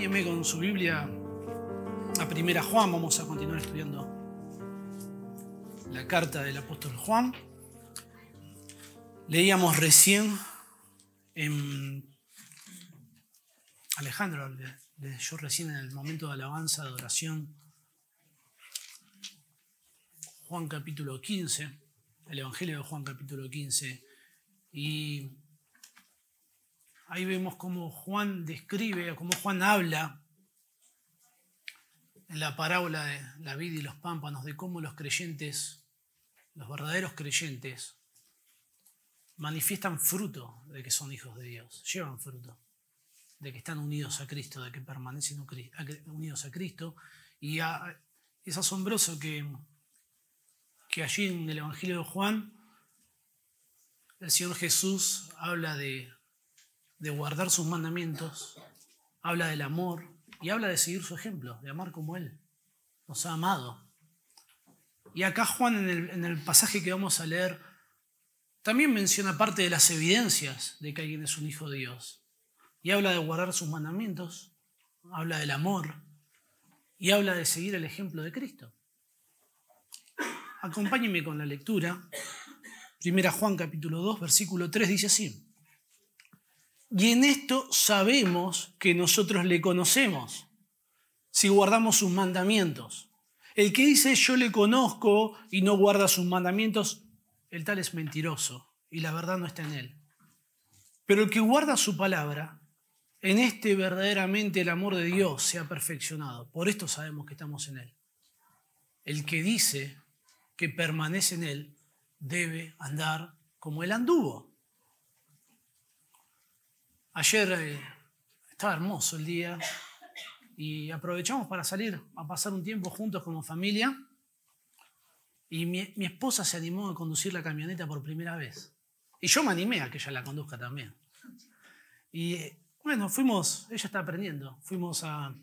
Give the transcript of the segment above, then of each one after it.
Acompáñeme con su Biblia a Primera Juan. Vamos a continuar estudiando la carta del apóstol Juan. Leíamos recién en Alejandro leyó recién en el momento de alabanza, de adoración, Juan capítulo 15, el Evangelio de Juan capítulo 15, y ahí vemos cómo Juan describe, cómo Juan habla en la parábola de la vida y los pámpanos, de cómo los creyentes, los verdaderos creyentes, manifiestan fruto de que son hijos de Dios, llevan fruto, de que están unidos a Cristo, de que permanecen unidos a Cristo. Y es asombroso que, que allí en el Evangelio de Juan el Señor Jesús habla de, de guardar sus mandamientos, habla del amor y habla de seguir su ejemplo, de amar como Él nos ha amado. Y acá Juan en el, en el pasaje que vamos a leer también menciona parte de las evidencias de que alguien es un hijo de Dios. Y habla de guardar sus mandamientos, habla del amor y habla de seguir el ejemplo de Cristo. Acompáñenme con la lectura. Primera Juan capítulo 2, versículo 3 dice así. Y en esto sabemos que nosotros le conocemos, si guardamos sus mandamientos. El que dice yo le conozco y no guarda sus mandamientos, el tal es mentiroso y la verdad no está en él. Pero el que guarda su palabra, en este verdaderamente el amor de Dios se ha perfeccionado. Por esto sabemos que estamos en él. El que dice que permanece en él debe andar como él anduvo. Ayer eh, estaba hermoso el día y aprovechamos para salir a pasar un tiempo juntos como familia. Y mi, esposa se animó a conducir la camioneta por primera vez. Y yo me animé a que ella la conduzca también. Y bueno, fuimos, ella está aprendiendo, fuimos a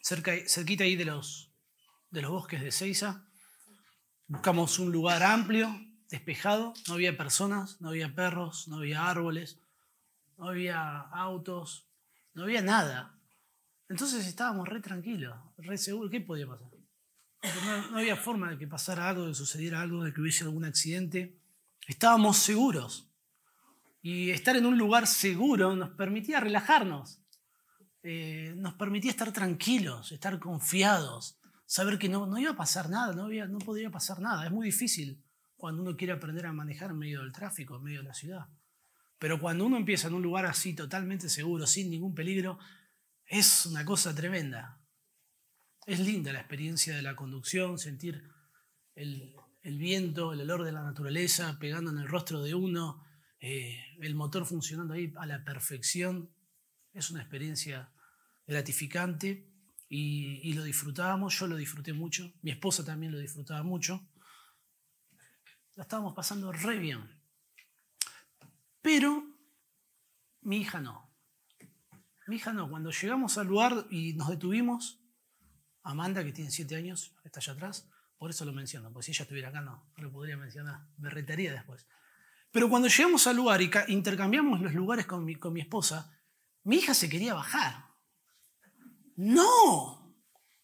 cerca, cerquita ahí de los, de los bosques de Ceiza. Buscamos un lugar amplio, despejado, no había personas, no había perros, no había árboles, no había autos, no había nada. Entonces estábamos re tranquilos, re seguros. ¿Qué podía pasar? No, había forma de que pasara algo, de sucediera algo, de que hubiese algún accidente. Estábamos seguros. Y estar en un lugar seguro nos permitía relajarnos, eh, nos permitía estar tranquilos, estar confiados, saber que no, no iba a pasar nada, no, había, no podría pasar nada. Es muy difícil cuando uno quiere aprender a manejar en medio del tráfico, en medio de la ciudad. Pero cuando uno empieza en un lugar así, totalmente seguro, sin ningún peligro, es una cosa tremenda. Es linda la experiencia de la conducción, sentir el, viento, el olor de la naturaleza pegando en el rostro de uno, eh, el motor funcionando ahí a la perfección. Es una experiencia gratificante y, y, lo disfrutábamos, yo lo disfruté mucho, mi esposa también lo disfrutaba mucho. La estábamos pasando re bien. Pero mi hija no. Mi hija no. Cuando llegamos al lugar y nos detuvimos, Amanda, que tiene siete años, está allá atrás, por eso lo menciono, porque si ella estuviera acá no, no lo podría mencionar, me retaría después. Pero cuando llegamos al lugar y intercambiamos los lugares con mi, con mi esposa, mi hija se quería bajar. No,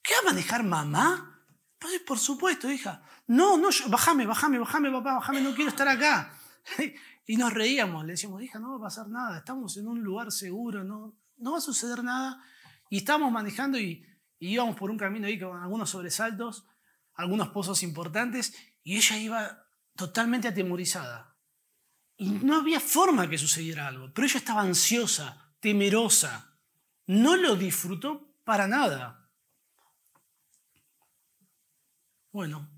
¿qué va a manejar mamá? Pues por supuesto, hija. No, no, bájame, bájame, bájame, papá, bájame, no quiero estar acá. Y nos reíamos, le decíamos, hija, no va a pasar nada, estamos en un lugar seguro, no, no va a suceder nada. Y estábamos manejando y y íbamos por un camino ahí con algunos sobresaltos, algunos pozos importantes, y ella iba totalmente atemorizada. Y no había forma que sucediera algo, pero ella estaba ansiosa, temerosa. No lo disfrutó para nada. Bueno,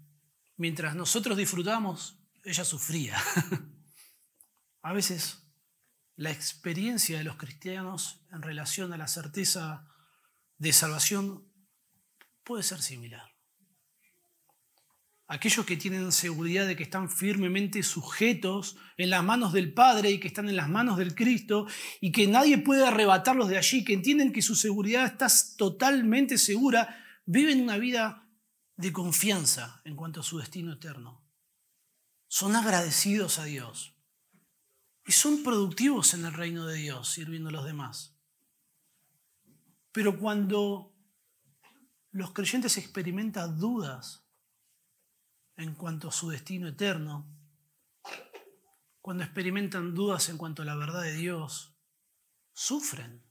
mientras nosotros disfrutábamos, ella sufría. A veces la experiencia de los cristianos en relación a la certeza de salvación puede ser similar. Aquellos que tienen seguridad de que están firmemente sujetos en las manos del Padre y que están en las manos del Cristo y que nadie puede arrebatarlos de allí, que entienden que su seguridad está totalmente segura, viven una vida de confianza en cuanto a su destino eterno. Son agradecidos a Dios y son productivos en el reino de Dios, sirviendo a los demás. Pero cuando los creyentes experimentan dudas en cuanto a su destino eterno, cuando experimentan dudas en cuanto a la verdad de Dios, sufren,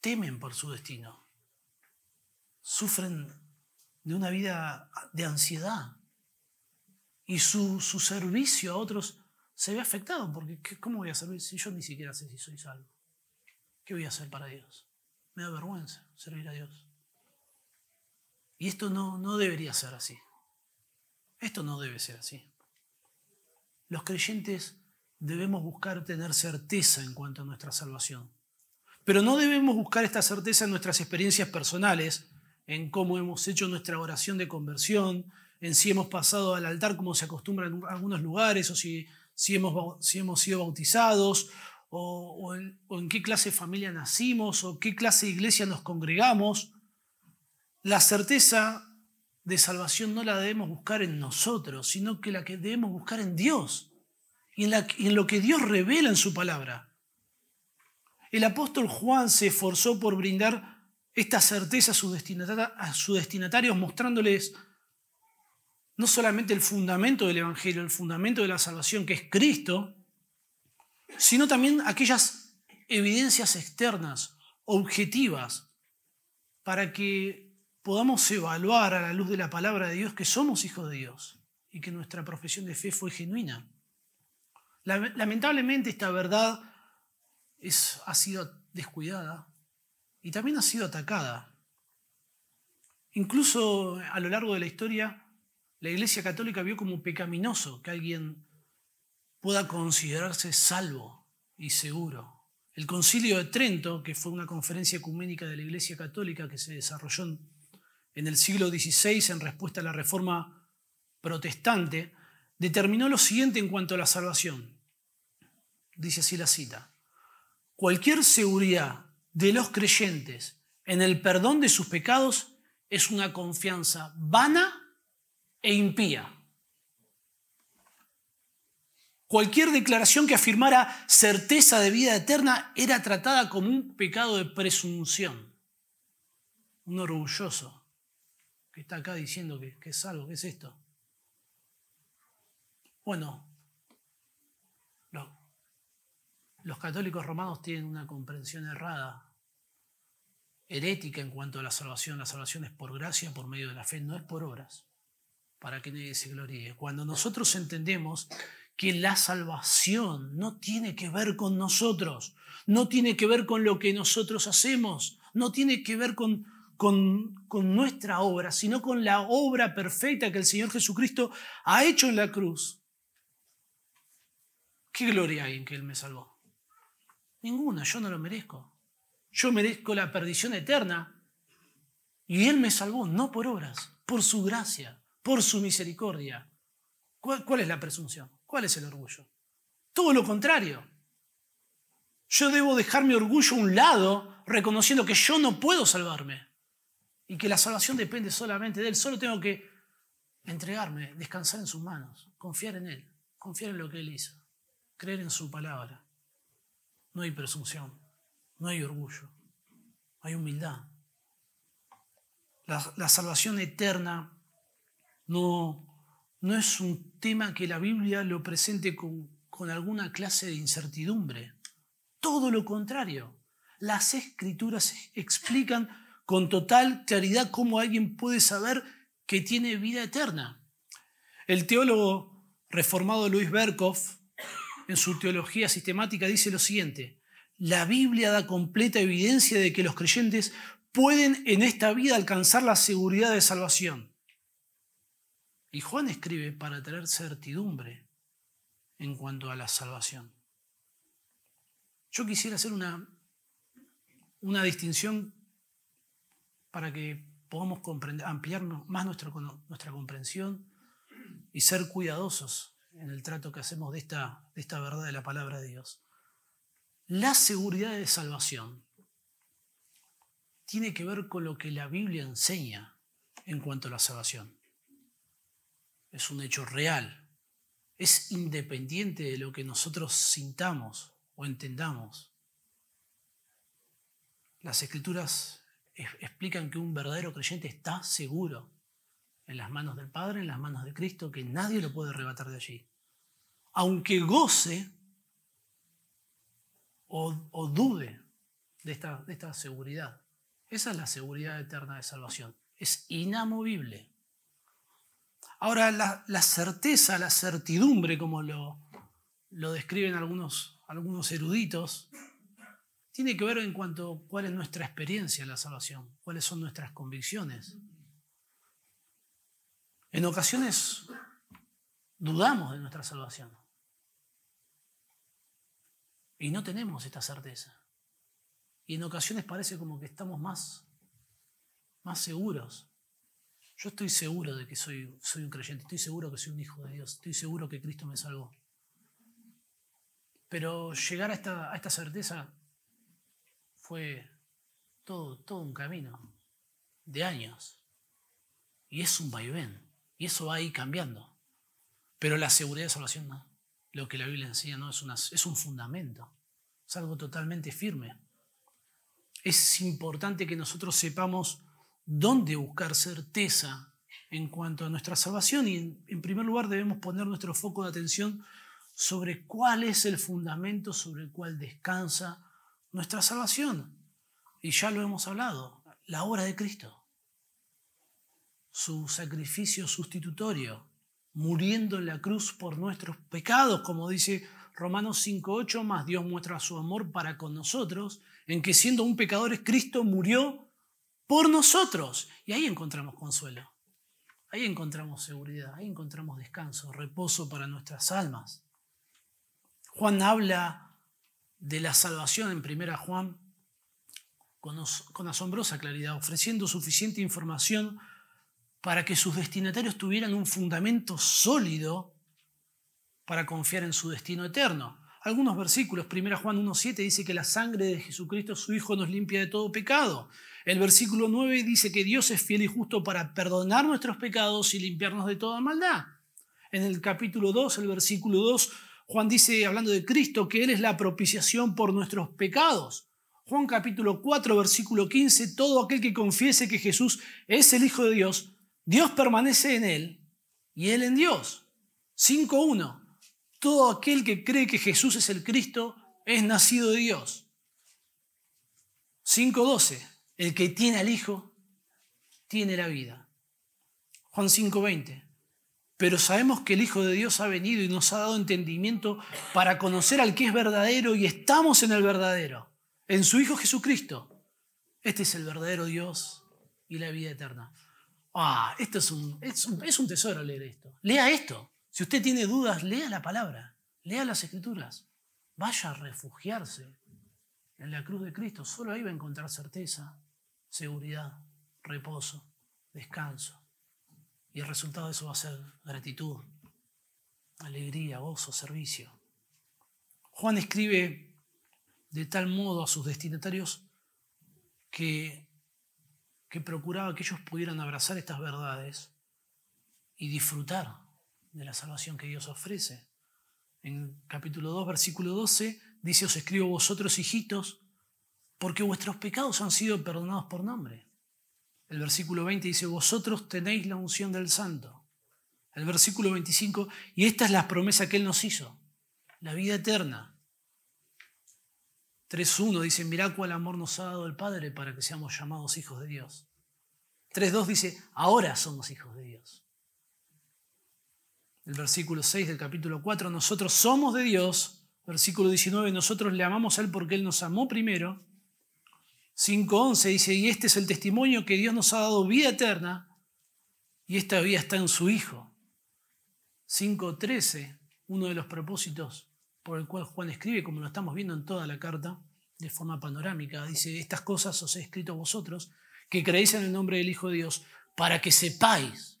temen por su destino, sufren de una vida de ansiedad y su, servicio a otros se ve afectado, porque ¿cómo voy a servir si yo ni siquiera sé si soy salvo? ¿Qué voy a hacer para Dios? Me da vergüenza servir a Dios. Y esto no, no debería ser así. Esto no debe ser así. Los creyentes debemos buscar tener certeza en cuanto a nuestra salvación. Pero no debemos buscar esta certeza en nuestras experiencias personales, en cómo hemos hecho nuestra oración de conversión, en si hemos pasado al altar como se acostumbra en algunos lugares, o si, si, hemos, si hemos sido bautizados, o, en, o en qué clase de familia nacimos, o qué clase de iglesia nos congregamos. La certeza de salvación no la debemos buscar en nosotros, sino que la que debemos buscar en Dios y en, la, en lo que Dios revela en su palabra. El apóstol Juan se esforzó por brindar esta certeza a sus, destinatarios, mostrándoles no solamente el fundamento del Evangelio, el fundamento de la salvación, que es Cristo, sino también aquellas evidencias externas, objetivas, para que podamos evaluar a la luz de la palabra de Dios que somos hijos de Dios y que nuestra profesión de fe fue genuina. Lamentablemente esta verdad ha sido descuidada y también ha sido atacada. Incluso a lo largo de la historia, la Iglesia Católica vio como pecaminoso que alguien pueda considerarse salvo y seguro. El Concilio de Trento, que fue una conferencia ecuménica de la Iglesia Católica que se desarrolló en el siglo XVI en respuesta a la reforma protestante, determinó lo siguiente en cuanto a la salvación. Dice así la cita. Cualquier seguridad de los creyentes en el perdón de sus pecados es una confianza vana e impía. Cualquier declaración que afirmara certeza de vida eterna era tratada como un pecado de presunción, un orgulloso que está acá diciendo que, es algo, ¿qué es esto? Bueno, los católicos romanos tienen una comprensión errada, herética en cuanto a la salvación. La salvación es por gracia, por medio de la fe, no es por obras, para que nadie se gloríe. Cuando nosotros entendemos que la salvación no tiene que ver con nosotros, no tiene que ver con lo que nosotros hacemos, no tiene que ver con con, nuestra obra, sino con la obra perfecta que el Señor Jesucristo ha hecho en la cruz. ¿Qué gloria hay en que Él me salvó? Ninguna, yo no lo merezco. Yo merezco la perdición eterna. Y Él me salvó, no por obras, por su gracia, por su misericordia. ¿Cuál, es la presunción? ¿Cuál es el orgullo? Todo lo contrario. Yo debo dejar mi orgullo a un lado, reconociendo que yo no puedo salvarme y que la salvación depende solamente de Él. Solo tengo que entregarme, descansar en sus manos, confiar en Él, confiar en lo que Él hizo, creer en su palabra. No hay presunción, no hay orgullo, hay humildad. La, salvación eterna no, no es un tema que la Biblia lo presente con, con alguna clase de incertidumbre. Todo lo contrario. Las escrituras explican con total claridad cómo alguien puede saber que tiene vida eterna. El teólogo reformado Luis Berkhoff, en su teología sistemática, dice lo siguiente, la Biblia da completa evidencia de que los creyentes pueden en esta vida alcanzar la seguridad de salvación. Y Juan escribe para tener certidumbre en cuanto a la salvación. Yo quisiera hacer una, una distinción para que podamos ampliar más nuestra, nuestra comprensión y ser cuidadosos en el trato que hacemos de esta, de esta verdad de la palabra de Dios. La seguridad de salvación tiene que ver con lo que la Biblia enseña en cuanto a la salvación. Es un hecho real. Es independiente de lo que nosotros sintamos o entendamos. Las escrituras explican que un verdadero creyente está seguro en las manos del Padre, en las manos de Cristo, que nadie lo puede arrebatar de allí. Aunque goce o, dude de esta, de esta seguridad. Esa es la seguridad eterna de salvación. Es inamovible. Ahora, la, certeza, la certidumbre, como lo, lo describen algunos, algunos eruditos, tiene que ver en cuanto a cuál es nuestra experiencia en la salvación, cuáles son nuestras convicciones. En ocasiones dudamos de nuestra salvación y no tenemos esta certeza. Y en ocasiones parece como que estamos más, más seguros. Yo estoy seguro de que soy, soy un creyente, estoy seguro que soy un hijo de Dios, estoy seguro que Cristo me salvó. Pero llegar a esta, a esta certeza fue todo, todo un camino de años. Y es un vaivén. Y eso va a ir cambiando. Pero la seguridad de salvación no. Lo que la Biblia enseña no es, una, es un fundamento. Es algo totalmente firme. Es importante que nosotros sepamos dónde buscar certeza en cuanto a nuestra salvación y en primer lugar debemos poner nuestro foco de atención sobre cuál es el fundamento sobre el cual descansa nuestra salvación. Y ya lo hemos hablado, la obra de Cristo su sacrificio sustitutorio, muriendo en la cruz por nuestros pecados, como dice Romanos 5.8, más Dios muestra su amor para con nosotros, en que siendo un pecador Cristo murió por nosotros. Y ahí encontramos consuelo, ahí encontramos seguridad, ahí encontramos descanso, reposo para nuestras almas. Juan habla de la salvación en primera Juan con, con asombrosa claridad, ofreciendo suficiente información para que sus destinatarios tuvieran un fundamento sólido para confiar en su destino eterno. Algunos versículos, 1 Juan 1.7 dice que la sangre de Jesucristo, su Hijo, nos limpia de todo pecado. El versículo 9 dice que Dios es fiel y justo para perdonar nuestros pecados y limpiarnos de toda maldad. En el capítulo 2, el versículo 2, Juan dice, hablando de Cristo, que Él es la propiciación por nuestros pecados. Juan capítulo 4, versículo 15, todo aquel que confiese que Jesús es el Hijo de Dios, Dios permanece en él y él en Dios. 5.1. Todo aquel que cree que Jesús es el Cristo es nacido de Dios. 5.12. El que tiene al Hijo tiene la vida. Juan 5.20. Pero sabemos que el Hijo de Dios ha venido y nos ha dado entendimiento para conocer al que es verdadero y estamos en el verdadero, en su Hijo Jesucristo. Este es el verdadero Dios y la vida eterna. Ah, esto es un, es un, tesoro leer esto. Lea esto. Si usted tiene dudas, lea la palabra, lea las escrituras. Vaya a refugiarse en la cruz de Cristo. Solo ahí va a encontrar certeza, seguridad, reposo, descanso. Y el resultado de eso va a ser gratitud, alegría, gozo, servicio. Juan escribe de tal modo a sus destinatarios que que procuraba que ellos pudieran abrazar estas verdades y disfrutar de la salvación que Dios ofrece. En capítulo 2, versículo 12, dice, os escribo vosotros, hijitos, porque vuestros pecados han sido perdonados por nombre. El versículo 20 dice, vosotros tenéis la unción del santo. El versículo 25, y esta es la promesa que Él nos hizo, la vida eterna. 3.1 dice, mirad cuál amor nos ha dado el Padre para que seamos llamados hijos de Dios. 3.2 dice, ahora somos hijos de Dios. El versículo 6 del capítulo 4, nosotros somos de Dios. Versículo 19, nosotros le amamos a Él porque Él nos amó primero. 5.11 dice, y este es el testimonio que Dios nos ha dado vida eterna y esta vida está en su Hijo. 5.13, uno de los propósitos por el cual Juan escribe, como lo estamos viendo en toda la carta, de forma panorámica. Dice, estas cosas os he escrito a vosotros, que creéis en el nombre del Hijo de Dios, para que sepáis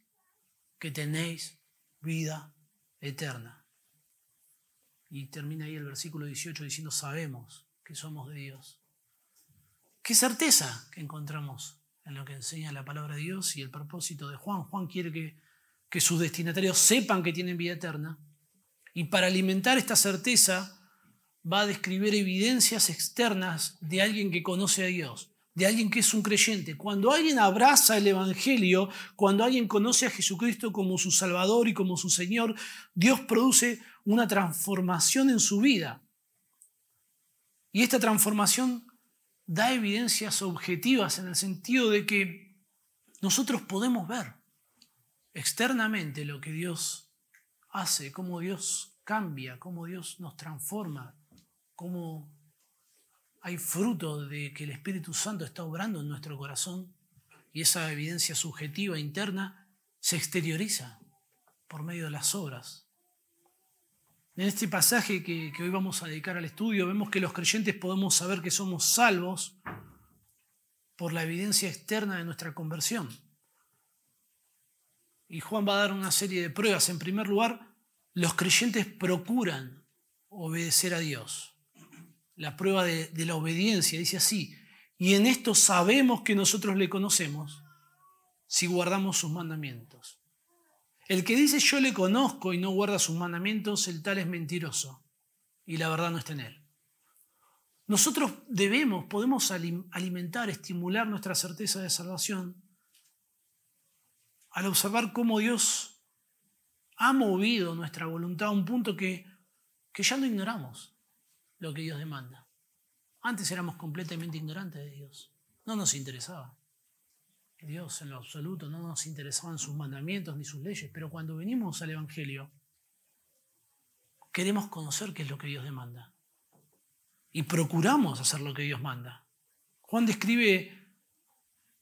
que tenéis vida eterna. Y termina ahí el versículo 18 diciendo, sabemos que somos de Dios. Qué certeza que encontramos en lo que enseña la palabra de Dios y el propósito de Juan. Juan quiere que, que sus destinatarios sepan que tienen vida eterna y para alimentar esta certeza va a describir evidencias externas de alguien que conoce a Dios. de alguien que es un creyente. Cuando alguien abraza el Evangelio, cuando alguien conoce a Jesucristo como su Salvador y como su Señor, Dios produce una transformación en su vida. Y esta transformación da evidencias objetivas en el sentido de que nosotros podemos ver externamente lo que Dios hace, cómo Dios cambia, cómo Dios nos transforma, cómo hay fruto de que el Espíritu Santo está obrando en nuestro corazón y esa evidencia subjetiva interna se exterioriza por medio de las obras. En este pasaje que, hoy vamos a dedicar al estudio, vemos que los creyentes podemos saber que somos salvos por la evidencia externa de nuestra conversión. Y Juan va a dar una serie de pruebas. En primer lugar, los creyentes procuran obedecer a Dios. La prueba de, la obediencia dice así, y en esto sabemos que nosotros le conocemos si guardamos sus mandamientos. El que dice yo le conozco y no guarda sus mandamientos, el tal es mentiroso y la verdad no está en él. Nosotros debemos, podemos alimentar, estimular nuestra certeza de salvación al observar cómo Dios ha movido nuestra voluntad a un punto que, que ya no ignoramos lo que Dios demanda. Antes éramos completamente ignorantes de Dios. No nos interesaba. Dios en lo absoluto, no nos interesaban sus mandamientos ni sus leyes, pero cuando venimos al Evangelio, queremos conocer qué es lo que Dios demanda. Y procuramos hacer lo que Dios manda. Juan describe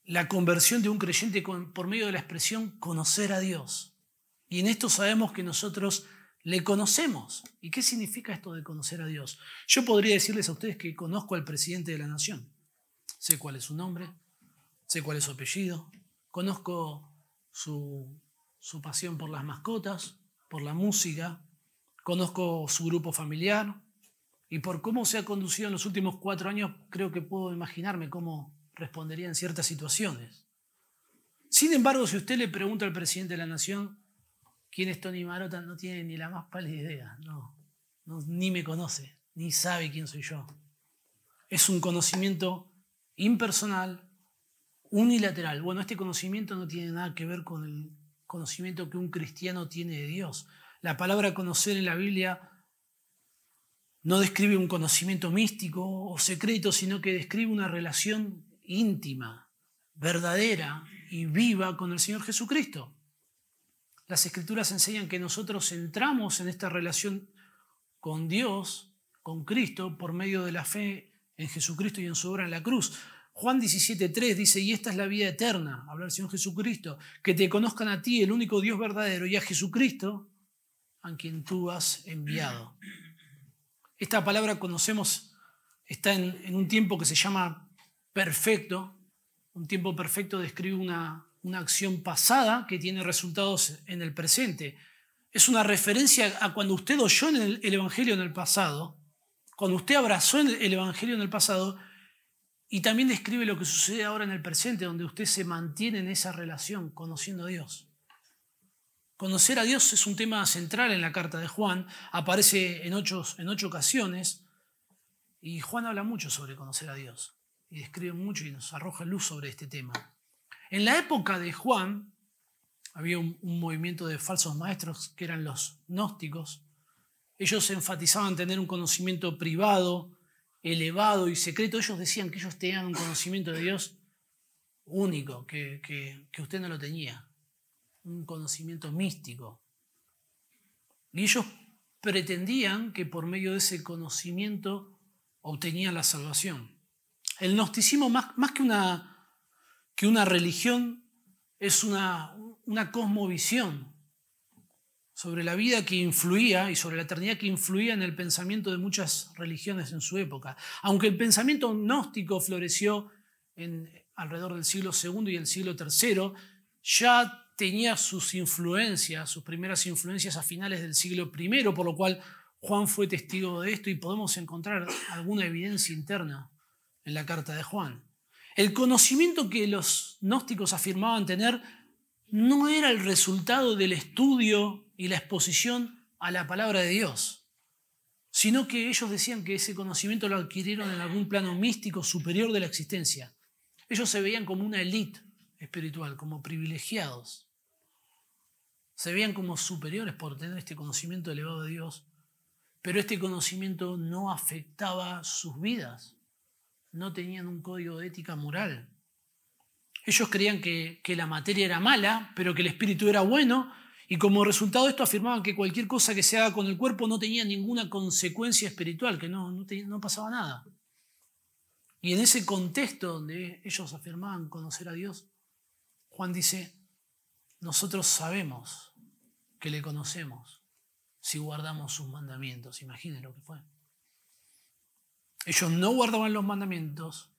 la conversión de un creyente por medio de la expresión conocer a Dios. Y en esto sabemos que nosotros le conocemos. ¿Y qué significa esto de conocer a Dios? Yo podría decirles a ustedes que conozco al presidente de la nación. Sé cuál es su nombre, sé cuál es su apellido, conozco su, pasión por las mascotas, por la música, conozco su grupo familiar y por cómo se ha conducido en los últimos cuatro años, creo que puedo imaginarme cómo respondería en ciertas situaciones. Sin embargo, si usted le pregunta al presidente de la nación quién es Tony Marota, no tiene ni la más pálida idea, no, ni me conoce, ni sabe quién soy yo. Es un conocimiento impersonal, unilateral. Bueno, este conocimiento no tiene nada que ver con el conocimiento que un cristiano tiene de Dios. La palabra conocer en la Biblia no describe un conocimiento místico o secreto, sino que describe una relación íntima, verdadera y viva con el Señor Jesucristo. Las escrituras enseñan que nosotros entramos en esta relación con Dios, con Cristo, por medio de la fe en Jesucristo y en su obra en la cruz. Juan 17.3 dice, y esta es la vida eterna, habla el Señor Jesucristo, que te conozcan a ti, el único Dios verdadero, y a Jesucristo, a quien tú has enviado. Esta palabra conocemos, está en, en un tiempo que se llama perfecto. Un tiempo perfecto describe una, una acción pasada que tiene resultados en el presente. Es una referencia a cuando usted oyó en el, el Evangelio en el pasado, cuando usted abrazó el Evangelio en el pasado, y también describe lo que sucede ahora en el presente, donde usted se mantiene en esa relación, conociendo a Dios. Conocer a Dios es un tema central en la carta de Juan, aparece en ocho, en ocho ocasiones, y Juan habla mucho sobre conocer a Dios, y describe mucho y nos arroja luz sobre este tema. En la época de Juan había un, un movimiento de falsos maestros que eran los gnósticos. Ellos enfatizaban tener un conocimiento privado, elevado y secreto, ellos decían que ellos tenían un conocimiento de Dios único, que, que, usted no lo tenía, un conocimiento místico. Y ellos pretendían que por medio de ese conocimiento obtenían la salvación. El gnosticismo, más, más que, una, que una religión, es una, una cosmovisión sobre la vida que influía y sobre la eternidad que influía en el pensamiento de muchas religiones en su época. Aunque el pensamiento gnóstico floreció en, alrededor del siglo II y el siglo III, ya tenía sus influencias, sus primeras influencias a finales del siglo I, por lo cual Juan fue testigo de esto y podemos encontrar alguna evidencia interna en la carta de Juan. El conocimiento que los gnósticos afirmaban tener no era el resultado del estudio y la exposición a la palabra de Dios, sino que ellos decían que ese conocimiento lo adquirieron en algún plano místico superior de la existencia. Ellos se veían como una élite espiritual, como privilegiados. Se veían como superiores por tener este conocimiento elevado de Dios, pero este conocimiento no afectaba sus vidas, no tenían un código de ética moral. Ellos creían que, la materia era mala, pero que el espíritu era bueno, y como resultado de esto afirmaban que cualquier cosa que se haga con el cuerpo no tenía ninguna consecuencia espiritual, que no, no pasaba nada. Y en ese contexto donde ellos afirmaban conocer a Dios, Juan dice, nosotros sabemos que le conocemos si guardamos sus mandamientos. Imaginen lo que fue. Ellos no guardaban los mandamientos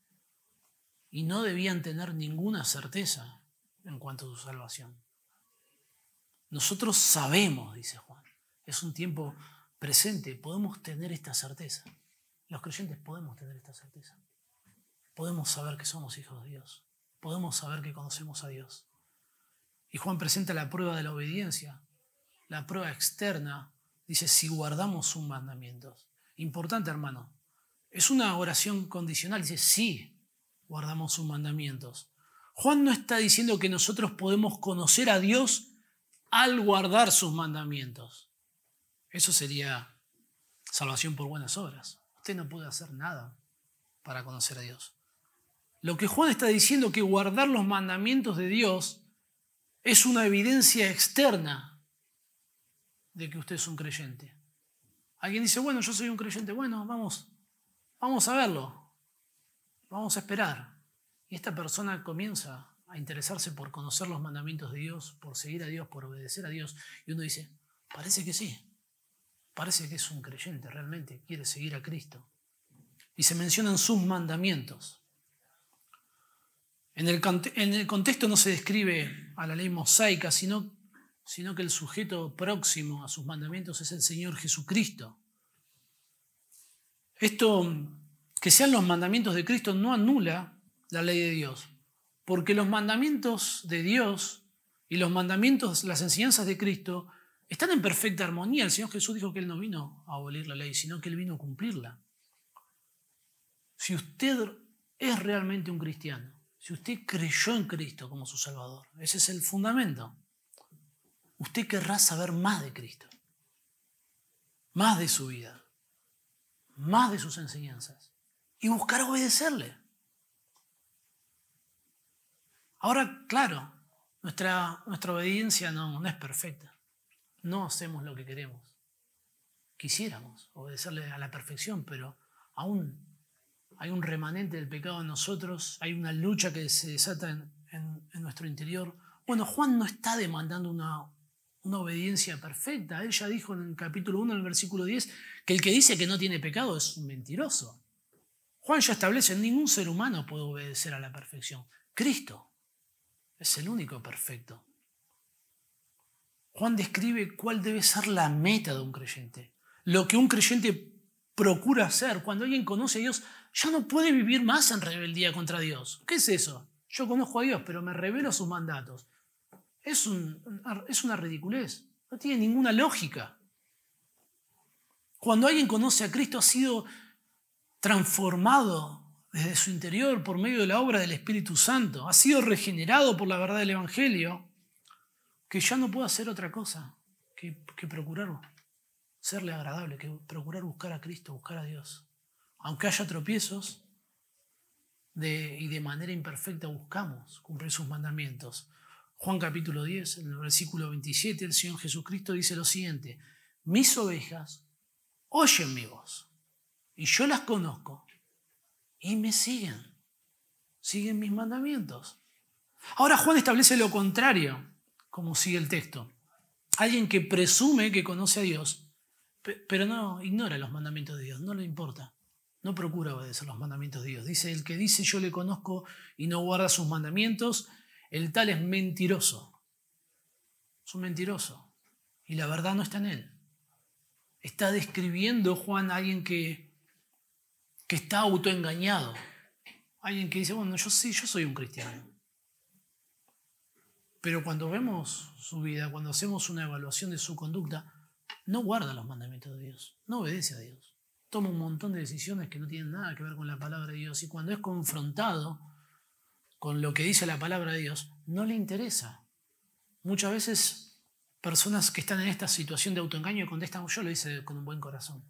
y no debían tener ninguna certeza en cuanto a su salvación. Nosotros sabemos, dice Juan, es un tiempo presente, podemos tener esta certeza. Los creyentes podemos tener esta certeza podemos saber que somos hijos de Dios. Podemos saber que conocemos a Dios. Y Juan presenta la prueba de la obediencia, la prueba externa. Dice, si guardamos sus mandamientos. Importante, hermano. Es una oración condicional. Dice, sí, guardamos sus mandamientos. Juan no está diciendo que nosotros podemos conocer a Dios al guardar sus mandamientos. Eso sería salvación por buenas obras. Usted no puede hacer nada para conocer a Dios. Lo que Juan está diciendo que guardar los mandamientos de Dios es una evidencia externa de que usted es un creyente. Alguien dice, bueno, yo soy un creyente, bueno, vamos, vamos a verlo, vamos a esperar. Y esta persona comienza a interesarse por conocer los mandamientos de Dios, por seguir a Dios, por obedecer a Dios. Y uno dice, parece que sí, parece que es un creyente realmente, quiere seguir a Cristo. Y se mencionan sus mandamientos. En el, contexto no se describe a la ley mosaica, sino, sino que el sujeto próximo a sus mandamientos es el Señor Jesucristo. Esto, que sean los mandamientos de Cristo, no anula la ley de Dios, porque los mandamientos de Dios y los mandamientos, las enseñanzas de Cristo, están en perfecta armonía. El Señor Jesús dijo que Él no vino a abolir la ley, sino que Él vino a cumplirla. Si usted es realmente un cristiano, si usted creyó en Cristo como su Salvador, ese es el fundamento, usted querrá saber más de Cristo, más de su vida, más de sus enseñanzas y buscar obedecerle. Ahora, claro, nuestra, obediencia no, es perfecta. No hacemos lo que queremos. Quisiéramos obedecerle a la perfección, pero aún hay un remanente del pecado en nosotros, hay una lucha que se desata en, nuestro interior. Bueno, Juan no está demandando una, obediencia perfecta. Él ya dijo en el capítulo 1, en el versículo 10, que el que dice que no tiene pecado es un mentiroso. Juan ya establece, ningún ser humano puede obedecer a la perfección. Cristo es el único perfecto. Juan describe cuál debe ser la meta de un creyente. Lo que un creyente procura hacer. Cuando alguien conoce a Dios, ya no puede vivir más en rebeldía contra Dios. ¿Qué es eso? Yo conozco a Dios, pero me revelo sus mandatos. Es, es una ridiculez. No tiene ninguna lógica. Cuando alguien conoce a Cristo ha sido transformado desde su interior por medio de la obra del Espíritu Santo, ha sido regenerado por la verdad del Evangelio, que ya no puede hacer otra cosa que, procurar serle agradable, que procurar buscar a Cristo, buscar a Dios. Aunque haya tropiezos y de manera imperfecta buscamos cumplir sus mandamientos. Juan capítulo 10, en el versículo 27, el Señor Jesucristo dice lo siguiente, mis ovejas oyen mi voz y yo las conozco y me siguen, siguen mis mandamientos. Ahora Juan establece lo contrario, como sigue el texto. Alguien que presume que conoce a Dios pero no ignora los mandamientos de Dios, no le importa. No procura obedecer los mandamientos de Dios. Dice, el que dice yo le conozco y no guarda sus mandamientos, el tal es mentiroso. Es un mentiroso. Y la verdad no está en él. Está describiendo Juan a alguien que, que está autoengañado. Alguien que dice, bueno, yo sí, yo soy un cristiano. Pero cuando vemos su vida, cuando hacemos una evaluación de su conducta, no guarda los mandamientos de Dios, no obedece a Dios. Toma un montón de decisiones que no tienen nada que ver con la palabra de Dios y cuando es confrontado con lo que dice la palabra de Dios, no le interesa. Muchas veces personas que están en esta situación de autoengaño contestan, yo lo hice con un buen corazón.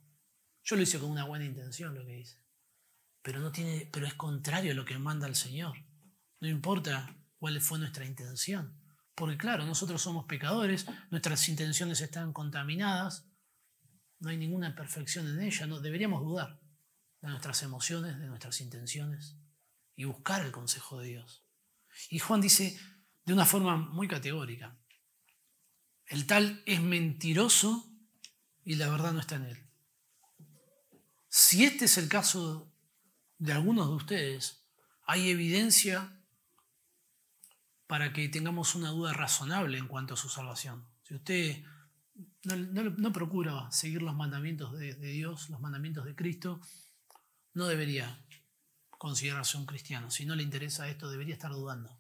Yo lo hice con una buena intención lo que hice. Pero, no tiene, pero es contrario a lo que manda el Señor. No importa cuál fue nuestra intención. Porque claro, nosotros somos pecadores, nuestras intenciones están contaminadas, no hay ninguna perfección en ella, no, deberíamos dudar de nuestras emociones, de nuestras intenciones y buscar el consejo de Dios. Y Juan dice de una forma muy categórica, el tal es mentiroso y la verdad no está en él. Si este es el caso de algunos de ustedes, hay evidencia para que tengamos una duda razonable en cuanto a su salvación. Si usted no, procura seguir los mandamientos de, Dios, los mandamientos de Cristo, no debería considerarse un cristiano. Si no le interesa esto, debería estar dudando.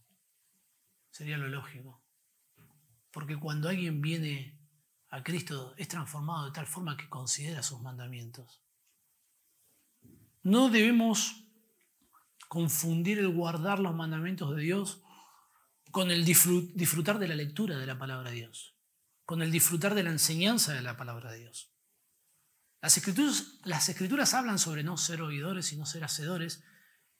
Sería lo lógico. Porque cuando alguien viene a Cristo es transformado de tal forma que considera sus mandamientos. No debemos confundir el guardar los mandamientos de Dios con el disfrutar de la lectura de la palabra de Dios, con el disfrutar de la enseñanza de la palabra de Dios. Las escrituras, hablan sobre no ser oidores y no ser hacedores,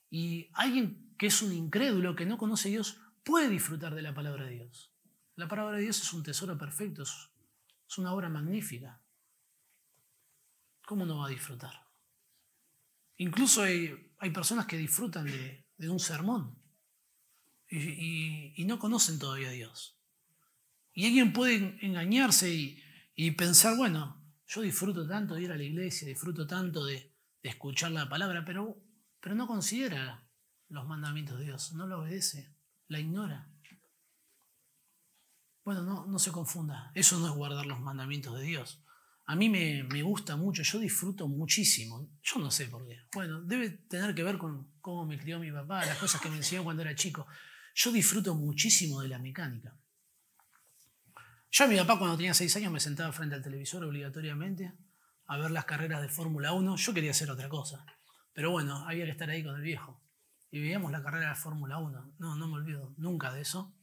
y alguien que es un incrédulo, que no conoce Dios, puede disfrutar de la palabra de Dios. La palabra de Dios es un tesoro perfecto, es una obra magnífica. ¿Cómo no va a disfrutar? Incluso hay, hay personas que disfrutan de, de un sermón y, no conocen todavía a Dios. Y alguien puede engañarse y, pensar, bueno, yo disfruto tanto de ir a la iglesia, disfruto tanto de, escuchar la palabra, pero, pero no considera los mandamientos de Dios, no lo obedece, la ignora. Bueno, no, no se confunda, eso no es guardar los mandamientos de Dios. A mí me, me, gusta mucho, yo disfruto muchísimo. Yo no sé por qué. Bueno, debe tener que ver con cómo me crió mi papá, las cosas que me enseñó cuando era chico. Yo disfruto muchísimo de la mecánica. Yo a mi papá cuando tenía seis años me sentaba frente al televisor obligatoriamente a ver las carreras de Fórmula 1. Yo quería hacer otra cosa. Pero bueno, había que estar ahí con el viejo. Y veíamos la carrera de Fórmula 1. No, no me olvido nunca de eso.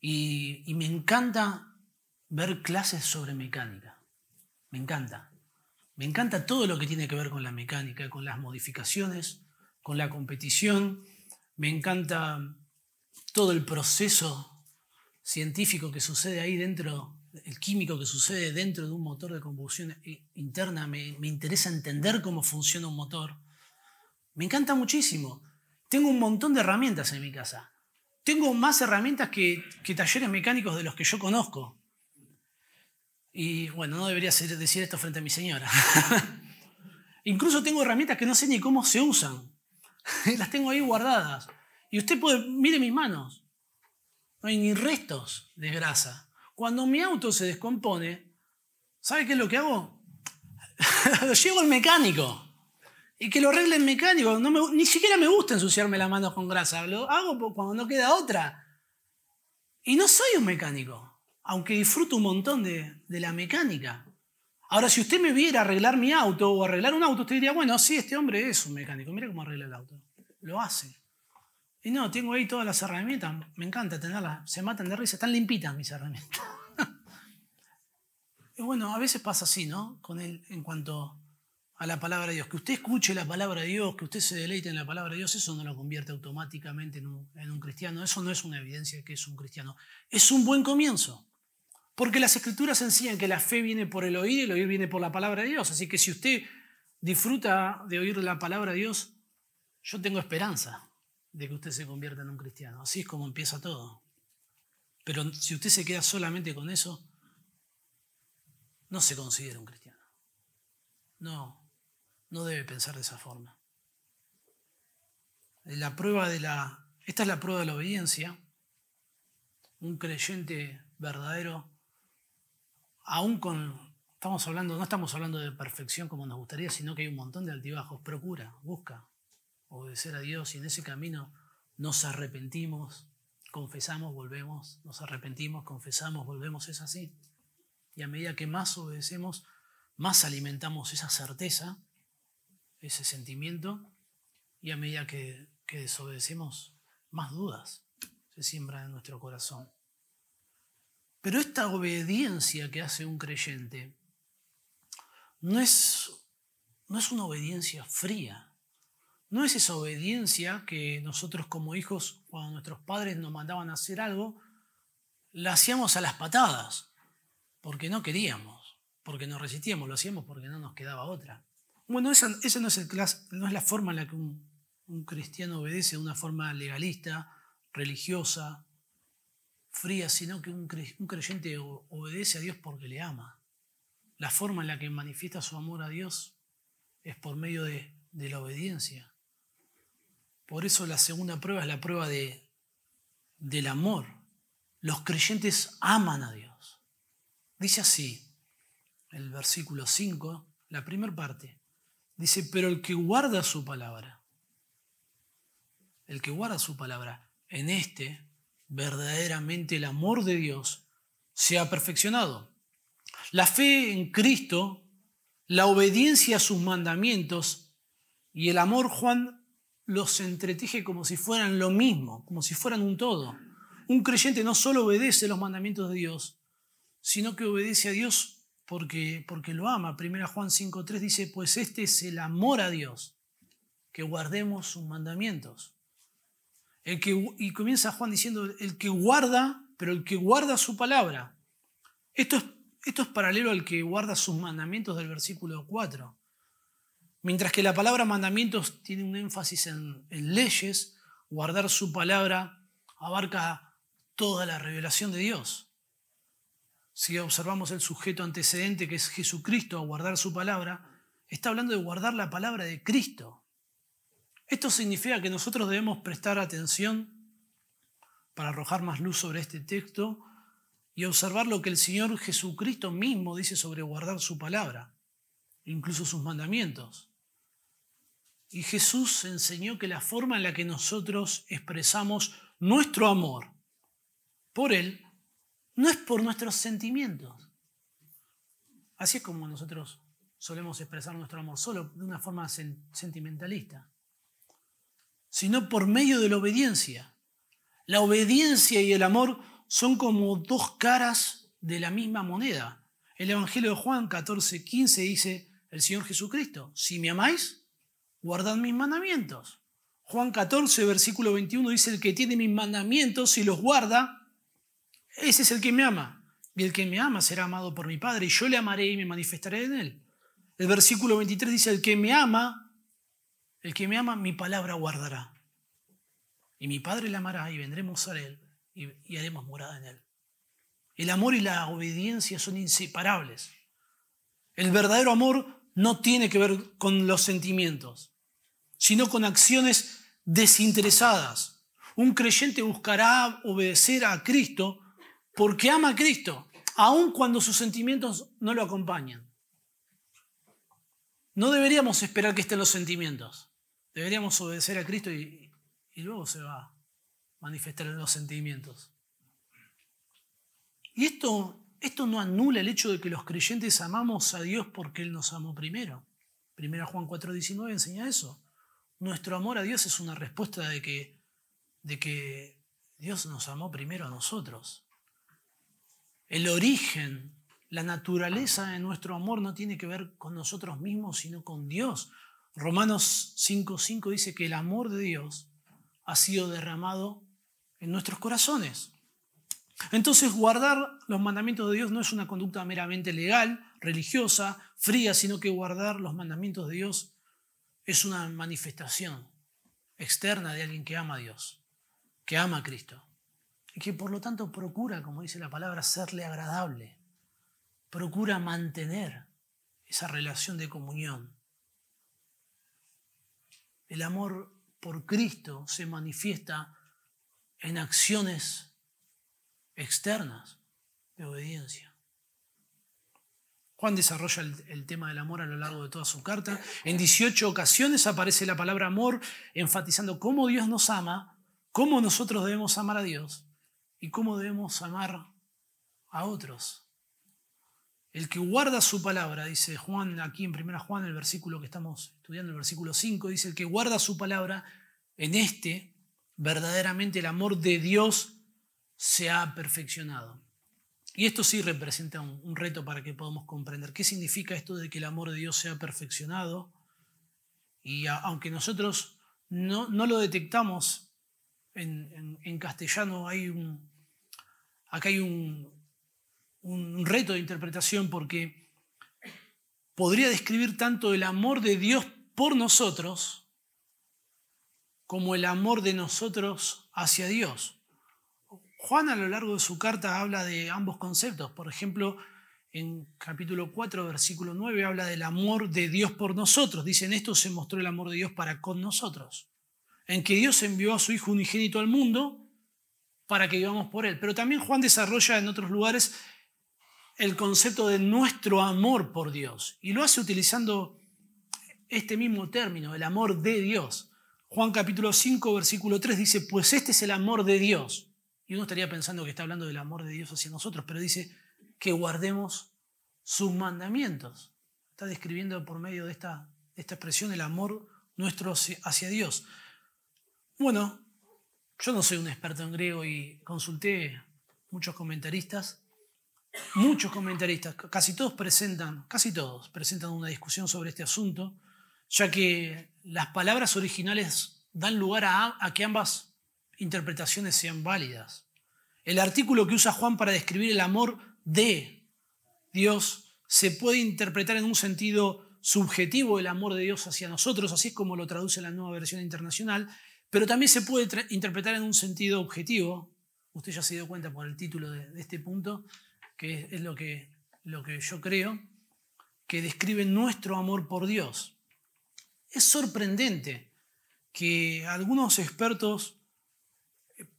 Y, y me encanta ver clases sobre mecánica. Me encanta. Me encanta todo lo que tiene que ver con la mecánica, con las modificaciones, con la competición. Me encanta todo el proceso científico que sucede ahí dentro, el químico que sucede dentro de un motor de combustión interna, me, interesa entender cómo funciona un motor. Me encanta muchísimo. Tengo un montón de herramientas en mi casa. Tengo más herramientas que, que talleres mecánicos de los que yo conozco. Y bueno, no debería decir esto frente a mi señora. Incluso tengo herramientas que no sé ni cómo se usan. Las tengo ahí guardadas. Y usted puede, mire mis manos, no hay ni restos de grasa. Cuando mi auto se descompone, ¿sabe qué es lo que hago? lo llevo al mecánico. Y que lo arregle el mecánico. No ni siquiera me gusta ensuciarme las manos con grasa. Lo hago cuando no queda otra. Y no soy un mecánico, aunque disfruto un montón de, de la mecánica. Ahora, si usted me viera arreglar mi auto o arreglar un auto, usted diría, bueno, sí, este hombre es un mecánico. Mira cómo arregla el auto. Lo hace. Y no, tengo ahí todas las herramientas, me encanta tenerlas, se matan de risa, están limpitas mis herramientas. y bueno, a veces pasa así, ¿no? Con él en cuanto a la palabra de Dios. Que usted escuche la palabra de Dios, que usted se deleite en la palabra de Dios, eso no lo convierte automáticamente en un, en un cristiano. Eso no es una evidencia de que es un cristiano. Es un buen comienzo. Porque las escrituras enseñan que la fe viene por el oír y el oír viene por la palabra de Dios. Así que si usted disfruta de oír la palabra de Dios, yo tengo esperanza de que usted se convierta en un cristiano. Así es como empieza todo. Pero si usted se queda solamente con eso, no se considera un cristiano. No, no debe pensar de esa forma. La prueba de la, esta es la prueba de la obediencia. Un creyente verdadero, aún con, estamos hablando, no estamos hablando de perfección como nos gustaría, sino que hay un montón de altibajos. Procura, busca, obedecer a Dios y en ese camino nos arrepentimos, confesamos, volvemos, nos arrepentimos, confesamos, volvemos, es así. Y a medida que más obedecemos, más alimentamos esa certeza, ese sentimiento, y a medida que, desobedecemos, más dudas se siembran en nuestro corazón. Pero esta obediencia que hace un creyente no es, no es una obediencia fría. No es esa obediencia que nosotros como hijos, cuando nuestros padres nos mandaban a hacer algo, la hacíamos a las patadas, porque no queríamos, porque nos resistíamos, lo hacíamos porque no nos quedaba otra. Bueno, esa, no, es el, no es la forma en la que un, un cristiano obedece de una forma legalista, religiosa, fría, sino que un, creyente obedece a Dios porque le ama. La forma en la que manifiesta su amor a Dios es por medio de, la obediencia. Por eso la segunda prueba es la prueba de, del amor. Los creyentes aman a Dios. Dice así el versículo 5, la primera parte. Dice, pero el que guarda su palabra, el que guarda su palabra, en este verdaderamente el amor de Dios se ha perfeccionado. La fe en Cristo, la obediencia a sus mandamientos y el amor, Juan los entreteje como si fueran lo mismo, como si fueran un todo. Un creyente no solo obedece los mandamientos de Dios, sino que obedece a Dios porque, porque lo ama. Primera Juan 5.3 dice, pues este es el amor a Dios, que guardemos sus mandamientos y comienza Juan diciendo, el que guarda, pero el que guarda su palabra. Esto es, esto es paralelo al que guarda sus mandamientos del versículo 4. Mientras que la palabra mandamientos tiene un énfasis en leyes, guardar su palabra abarca toda la revelación de Dios. Si observamos el sujeto antecedente que es Jesucristo a guardar su palabra, está hablando de guardar la palabra de Cristo. Esto significa que nosotros debemos prestar atención para arrojar más luz sobre este texto y observar lo que el Señor Jesucristo mismo dice sobre guardar su palabra, incluso sus mandamientos. Y Jesús enseñó que la forma en la que nosotros expresamos nuestro amor por Él no es por nuestros sentimientos. Así es como nosotros solemos expresar nuestro amor, solo de una forma sentimentalista sino por medio de la obediencia. La obediencia y el amor son como dos caras de la misma moneda. El Evangelio de Juan 14, 15 dice el Señor Jesucristo, si me amáis, guardad mis mandamientos. Juan 14, versículo 21 dice, el que tiene mis mandamientos y los guarda, ese es el que me ama. Y el que me ama será amado por mi Padre, y yo le amaré y me manifestaré en él. El versículo 23 dice, el que me ama, el que me ama, mi palabra guardará. Y mi Padre le amará y vendremos a Él y, haremos morada en Él. El amor y la obediencia son inseparables. El verdadero amor no tiene que ver con los sentimientos, sino con acciones desinteresadas. Un creyente buscará obedecer a Cristo porque ama a Cristo, aun cuando sus sentimientos no lo acompañan. No deberíamos esperar que estén los sentimientos. Deberíamos obedecer a Cristo y, luego se va a manifestar en los sentimientos. Y esto, esto no anula el hecho de que los creyentes amamos a Dios porque Él nos amó primero. Primera Juan 4:19 enseña eso. Nuestro amor a Dios es una respuesta de que, de que Dios nos amó primero a nosotros. El origen, la naturaleza de nuestro amor no tiene que ver con nosotros mismos, sino con Dios. Romanos 5.5 dice que el amor de Dios ha sido derramado en nuestros corazones. Entonces guardar los mandamientos de Dios no es una conducta meramente legal, religiosa, fría, sino que guardar los mandamientos de Dios es una manifestación externa de alguien que ama a Dios, que ama a Cristo y que por lo tanto procura, como dice la palabra, serle agradable, procura mantener esa relación de comunión el amor por Cristo se manifiesta en acciones externas de obediencia. Juan desarrolla el, tema del amor a lo largo de toda su carta. En 18 ocasiones aparece la palabra amor, enfatizando cómo Dios nos ama, cómo nosotros debemos amar a Dios y cómo debemos amar a otros. El que guarda su palabra, dice Juan aquí en 1 Juan, el versículo que estamos estudiando, el versículo 5, dice, el que guarda su palabra, en este verdaderamente el amor de Dios se ha perfeccionado. Y esto sí representa un, reto para que podamos comprender qué significa esto de que el amor de Dios sea perfeccionado. Y aunque nosotros no, lo detectamos en, castellano, hay un, acá hay un, un reto de interpretación porque podría describir tanto el amor de Dios por nosotros como el amor de nosotros hacia Dios. Juan a lo largo de su carta habla de ambos conceptos. Por ejemplo, en capítulo 4, versículo 9, habla del amor de Dios por nosotros. Dice, en esto se mostró el amor de Dios para con nosotros. En que Dios envió a su Hijo unigénito al mundo para que vivamos por Él. Pero también Juan desarrolla en otros lugares el concepto de nuestro amor por Dios. Y lo hace utilizando este mismo término, el amor de Dios. Juan capítulo 5, versículo 3 dice, pues este es el amor de Dios y uno estaría pensando que está hablando del amor de Dios hacia nosotros, pero dice que guardemos sus mandamientos. Está describiendo por medio de esta, esta expresión el amor nuestro hacia Dios. Bueno, yo no soy un experto en griego y consulté muchos comentaristas. Muchos comentaristas, casi todos presentan, casi todos presentan una discusión sobre este asunto, ya que las palabras originales dan lugar a, a que ambas interpretaciones sean válidas. El artículo que usa Juan para describir el amor de Dios se puede interpretar en un sentido subjetivo el amor de Dios hacia nosotros, así es como lo traduce la nueva versión internacional, pero también se puede interpretar en un sentido objetivo. Usted ya se dio cuenta por el título de, este punto, que es lo que, lo que yo creo, que describe nuestro amor por Dios. Es sorprendente que algunos expertos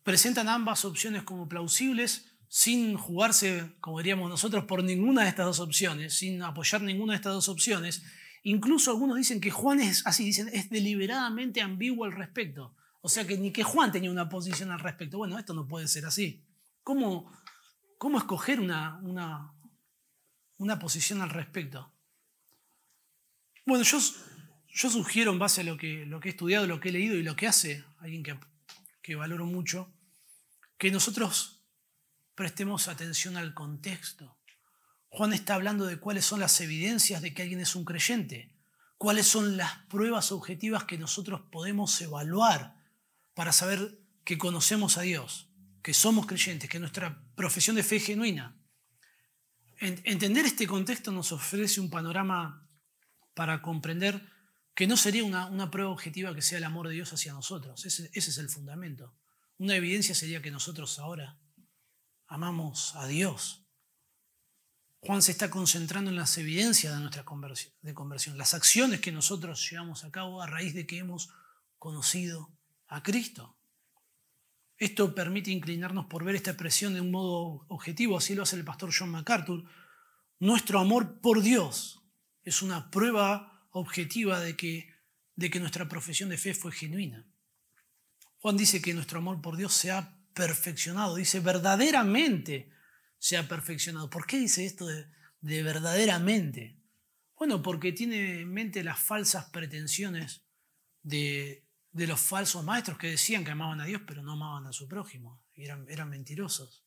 presentan ambas opciones como plausibles sin jugarse, como diríamos nosotros, por ninguna de estas dos opciones, sin apoyar ninguna de estas dos opciones. Incluso algunos dicen que Juan es, así dicen, es deliberadamente ambiguo al respecto. O sea que ni que Juan tenía una posición al respecto. Bueno, esto no puede ser así. ¿Cómo, cómo escoger una, una, una posición al respecto? Bueno, yo, yo sugiero en base a lo que, lo que he estudiado, lo que he leído y lo que hace alguien que, que valoro mucho, que nosotros prestemos atención al contexto. Juan está hablando de cuáles son las evidencias de que alguien es un creyente, cuáles son las pruebas objetivas que nosotros podemos evaluar para saber que conocemos a Dios, que somos creyentes, que nuestra profesión de fe es genuina. Entender este contexto nos ofrece un panorama para comprender que no sería una, prueba objetiva que sea el amor de Dios hacia nosotros. ese es el fundamento. Una evidencia sería que nosotros ahora amamos a Dios. Juan se está concentrando en las evidencias de nuestra conversión, de conversión, las acciones que nosotros llevamos a cabo a raíz de que hemos conocido a Cristo. Esto permite inclinarnos por ver esta expresión de un modo objetivo, así lo hace el pastor John MacArthur. Nuestro amor por Dios es una prueba objetiva de que, de que nuestra profesión de fe fue genuina. Juan dice que nuestro amor por Dios se ha perfeccionado, dice verdaderamente se ha perfeccionado. ¿Por qué dice esto de, verdaderamente? Bueno, porque tiene en mente las falsas pretensiones de, los falsos maestros que decían que amaban a Dios pero no amaban a su prójimo, eran, eran mentirosos,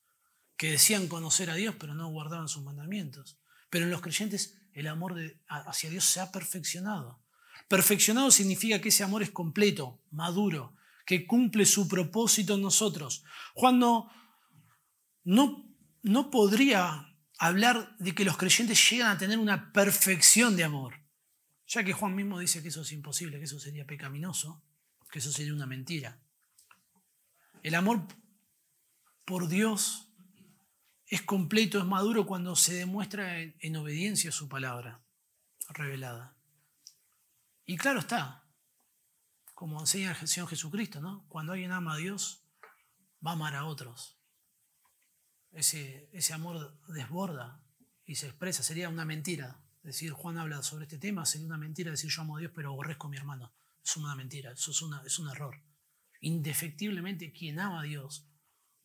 que decían conocer a Dios pero no guardaban sus mandamientos. Pero en los creyentes el amor hacia Dios se ha perfeccionado. Perfeccionado significa que ese amor es completo, maduro, que cumple su propósito en nosotros. Juan no, no, podría hablar de que los creyentes llegan a tener una perfección de amor, ya que Juan mismo dice que eso es imposible, que eso sería pecaminoso, que eso sería una mentira. El amor por Dios es completo, es maduro cuando se demuestra en, en obediencia a su palabra revelada. Y claro está, como enseña el Señor Jesucristo, ¿no? Cuando alguien ama a Dios, va a amar a otros. Ese, ese amor desborda y se expresa, sería una mentira. Decir, Juan habla sobre este tema, sería una mentira decir yo amo a Dios pero aborrezco a mi hermano. Es una mentira, es, un error. Indefectiblemente quien ama a Dios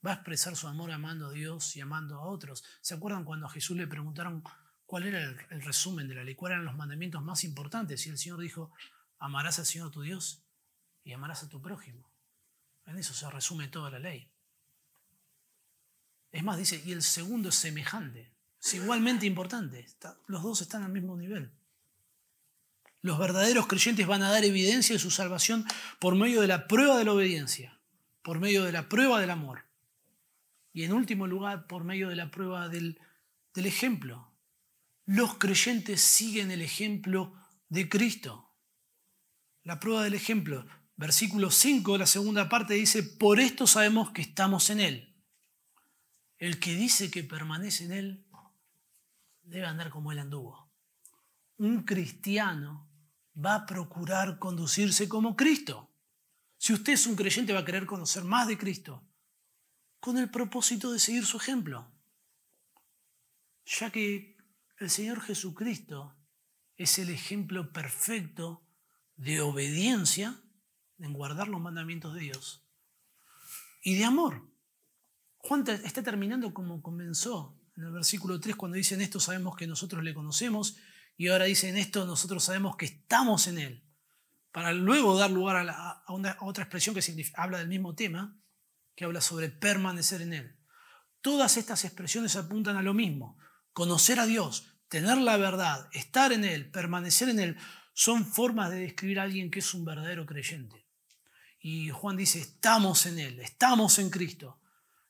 va a expresar su amor amando a Dios y amando a otros. ¿Se acuerdan cuando a Jesús le preguntaron cuál era el, el resumen de la ley, cuáles eran los mandamientos más importantes? Y el Señor dijo, amarás al Señor tu Dios y amarás a tu prójimo. En eso se resume toda la ley. Es más, dice, y el segundo es semejante, es igualmente importante, los dos están al mismo nivel. Los verdaderos creyentes van a dar evidencia de su salvación por medio de la prueba de la obediencia, por medio de la prueba del amor y en último lugar por medio de la prueba del, del ejemplo. Los creyentes siguen el ejemplo de Cristo. La prueba del ejemplo. Versículo 5, la segunda parte dice, por esto sabemos que estamos en Él. El que dice que permanece en Él debe andar como Él anduvo. Un cristiano va a procurar conducirse como Cristo. Si usted es un creyente va a querer conocer más de Cristo con el propósito de seguir su ejemplo. Ya que el Señor Jesucristo es el ejemplo perfecto de obediencia, en guardar los mandamientos de Dios, y de amor. Juan está terminando como comenzó en el versículo 3 cuando dice en esto sabemos que nosotros le conocemos y ahora dice en esto nosotros sabemos que estamos en él. Para luego dar lugar a, otra expresión que habla del mismo tema, que habla sobre permanecer en él. Todas estas expresiones apuntan a lo mismo. Conocer a Dios, tener la verdad, estar en Él, permanecer en Él, son formas de describir a alguien que es un verdadero creyente. Y Juan dice, estamos en Él, estamos en Cristo.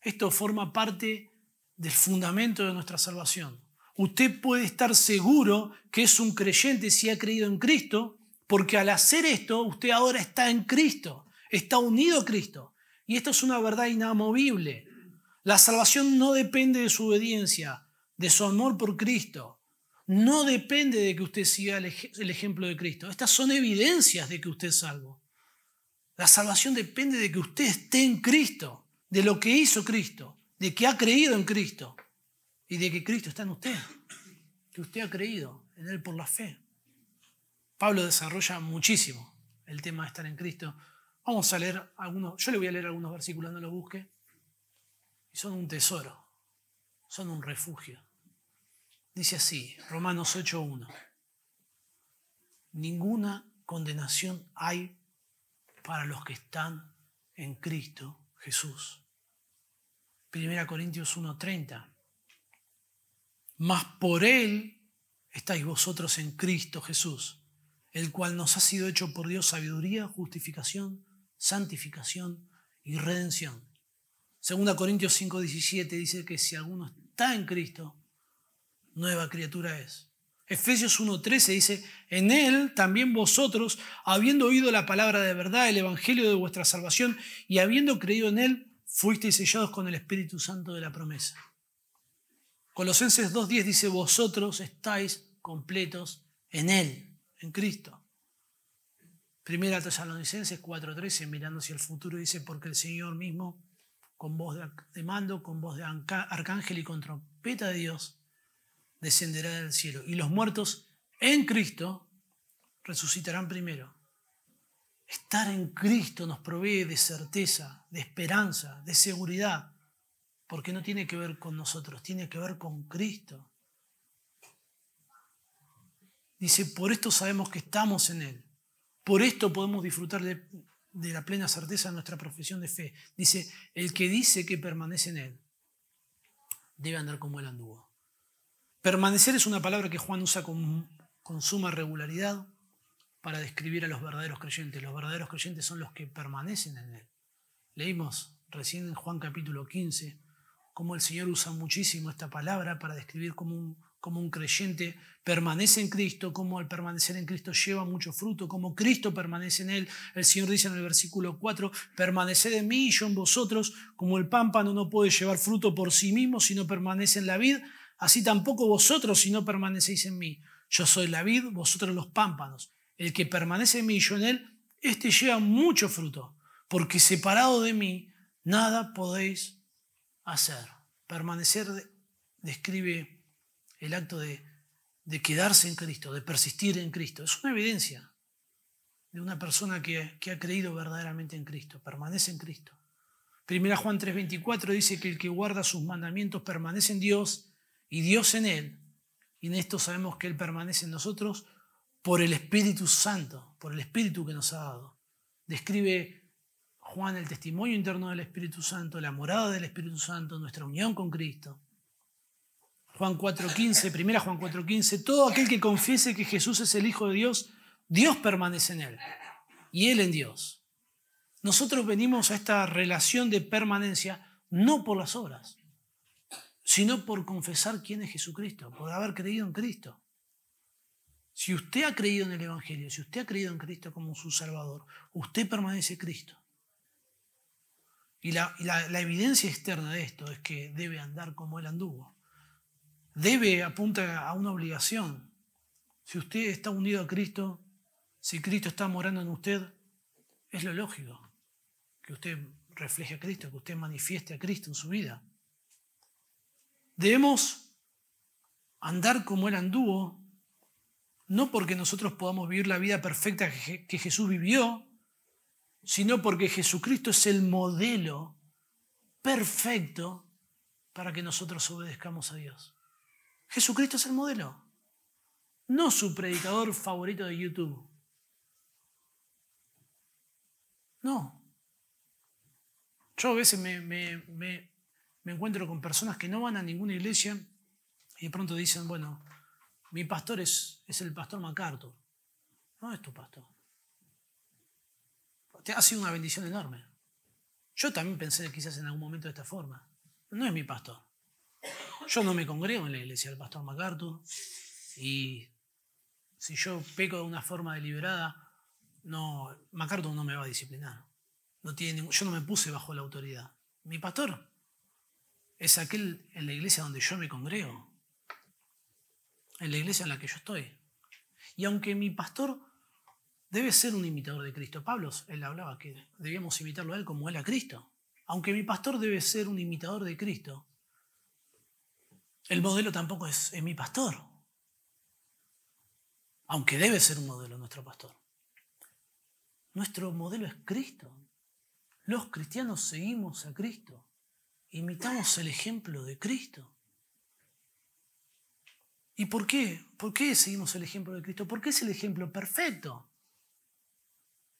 Esto forma parte del fundamento de nuestra salvación. Usted puede estar seguro que es un creyente si ha creído en Cristo, porque al hacer esto, usted ahora está en Cristo, está unido a Cristo. Y esto es una verdad inamovible. La salvación no depende de su obediencia, de su amor por Cristo. No depende de que usted siga el ejemplo de Cristo. Estas son evidencias de que usted es salvo. La salvación depende de que usted esté en Cristo, de lo que hizo Cristo, de que ha creído en Cristo y de que Cristo está en usted, que usted ha creído en Él por la fe. Pablo desarrolla muchísimo el tema de estar en Cristo. Vamos a leer algunos, yo le voy a leer algunos versículos, no los busque. Y son un tesoro, son un refugio. Dice así, Romanos 8.1. Ninguna condenación hay para los que están en Cristo Jesús. 1 Corintios 1.30. Mas por Él estáis vosotros en Cristo Jesús, el cual nos ha sido hecho por Dios sabiduría, justificación, santificación y redención. 2 Corintios 5.17 dice que si alguno está en Cristo, nueva criatura es. Efesios 1.13 dice, en él también vosotros, habiendo oído la palabra de verdad, el evangelio de vuestra salvación, y habiendo creído en él, fuisteis sellados con el Espíritu Santo de la promesa. Colosenses 2.10 dice, vosotros estáis completos en él, en Cristo. Primera Tesalonicenses 4.13, mirando hacia el futuro, dice, porque el Señor mismo, con voz de mando, con voz de arcángel y con trompeta de Dios, descenderá del cielo. Y los muertos en Cristo resucitarán primero. Estar en Cristo nos provee de certeza, de esperanza, de seguridad, porque no tiene que ver con nosotros, tiene que ver con Cristo. Dice, por esto sabemos que estamos en Él. Por esto podemos disfrutar de, la plena certeza de nuestra profesión de fe. Dice, el que dice que permanece en Él debe andar como Él anduvo. Permanecer es una palabra que Juan usa con, suma regularidad para describir a los verdaderos creyentes. Los verdaderos creyentes son los que permanecen en Él. Leímos recién en Juan capítulo 15 cómo el Señor usa muchísimo esta palabra para describir cómo un, un creyente permanece en Cristo, cómo al permanecer en Cristo lleva mucho fruto, cómo Cristo permanece en Él. El Señor dice en el versículo 4, permaneced en mí y yo en vosotros, como el pámpano no puede llevar fruto por sí mismo, sino permanece en la vid, Así tampoco vosotros si no permanecéis en mí. Yo soy la vid, vosotros los pámpanos. El que permanece en mí y yo en él, éste lleva mucho fruto, porque separado de mí nada podéis hacer. Permanecer describe el acto de, quedarse en Cristo, de persistir en Cristo. Es una evidencia de una persona que, ha creído verdaderamente en Cristo, permanece en Cristo. Primera Juan 3:24 dice que el que guarda sus mandamientos permanece en Dios y Dios en Él. Y en esto sabemos que Él permanece en nosotros por el Espíritu Santo, por el Espíritu que nos ha dado. Describe Juan, el testimonio interno del Espíritu Santo, la morada del Espíritu Santo, nuestra unión con Cristo. Juan 4.15, primera Juan 4.15, todo aquel que confiese que Jesús es el Hijo de Dios, Dios permanece en él y él en Dios. Nosotros venimos a esta relación de permanencia no por las obras, sino por confesar quién es Jesucristo, por haber creído en Cristo. Si usted ha creído en el Evangelio, si usted ha creído en Cristo como su Salvador, usted permanece Cristo. Y, la, evidencia externa de esto es que debe andar como Él anduvo. Debe apunta a una obligación. Si usted está unido a Cristo, si Cristo está morando en usted, es lo lógico que usted refleje a Cristo, que usted manifieste a Cristo en su vida. Debemos andar como Él anduvo, no porque nosotros podamos vivir la vida perfecta que Jesús vivió, sino porque Jesucristo es el modelo perfecto para que nosotros obedezcamos a Dios. Jesucristo es el modelo, no su predicador favorito de YouTube. No. Yo a veces me, encuentro con personas que no van a ninguna iglesia y de pronto dicen, bueno, mi pastor es, es el pastor MacArthur. No es tu pastor ha sido una bendición enorme. Yo también pensé quizás en algún momento de esta forma. No es mi pastor. Yo no me congrego en la iglesia del pastor MacArthur y si yo peco de una forma deliberada, no, MacArthur no me va a disciplinar. No tiene yo no me puse bajo la autoridad. Mi pastor es aquel en la iglesia donde yo me congrego, en la iglesia en la que yo estoy. Y aunque mi pastor debe ser un imitador de Cristo. Pablo, él hablaba que debíamos imitarlo a él como él a Cristo. Aunque mi pastor debe ser un imitador de Cristo, el modelo tampoco es, mi pastor. Aunque debe ser un modelo nuestro pastor. Nuestro modelo es Cristo. Los cristianos seguimos a Cristo. Imitamos el ejemplo de Cristo. ¿Y por qué? ¿Por qué seguimos el ejemplo de Cristo? Porque es el ejemplo perfecto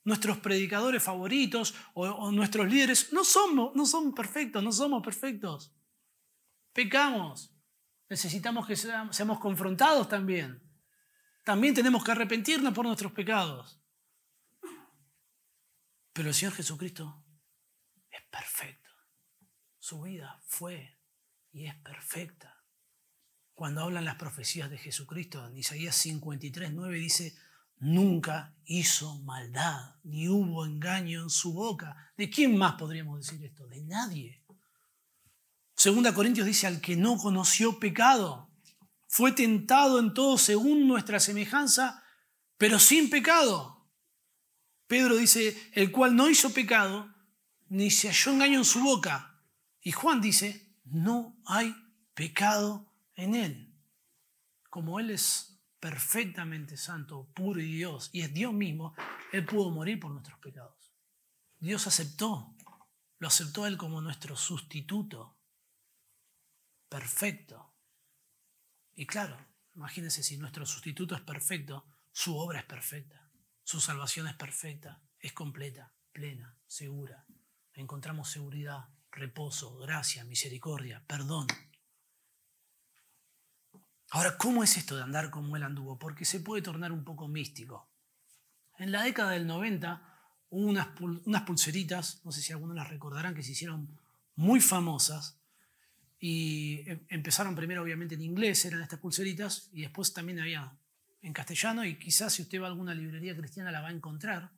nuestros predicadores favoritos o, nuestros líderes no somos, no perfectos, no somos perfectos. Pecamos. Necesitamos que seamos confrontados también. También tenemos que arrepentirnos por nuestros pecados. Pero el Señor Jesucristo es perfecto. Su vida fue y es perfecta. Cuando hablan las profecías de Jesucristo, en Isaías 53, 9 dice, nunca hizo maldad, ni hubo engaño en su boca. ¿De quién más podríamos decir esto? De nadie. Segunda Corintios dice, al que no conoció pecado, fue tentado en todo según nuestra semejanza, pero sin pecado. Pedro dice, el cual no hizo pecado, ni se halló engaño en su boca. Y Juan dice, no hay pecado en él. Como él es perfectamente santo, puro y Dios, y es Dios mismo, Él pudo morir por nuestros pecados. Dios aceptó, lo aceptó Él como nuestro sustituto, perfecto. Y claro, imagínense si nuestro sustituto es perfecto, su obra es perfecta, su salvación es perfecta, es completa, plena, segura. Encontramos seguridad, reposo, gracia, misericordia, perdón, Ahora, ¿cómo es esto de andar como él anduvo? Porque se puede tornar un poco místico. En la década del 90 hubo unas, pulseritas, no sé si algunos las recordarán, que se hicieron muy famosas. Y em, empezaron primero obviamente en inglés, eran estas pulseritas, y después también había en castellano, y quizás si usted va a alguna librería cristiana la va a encontrar,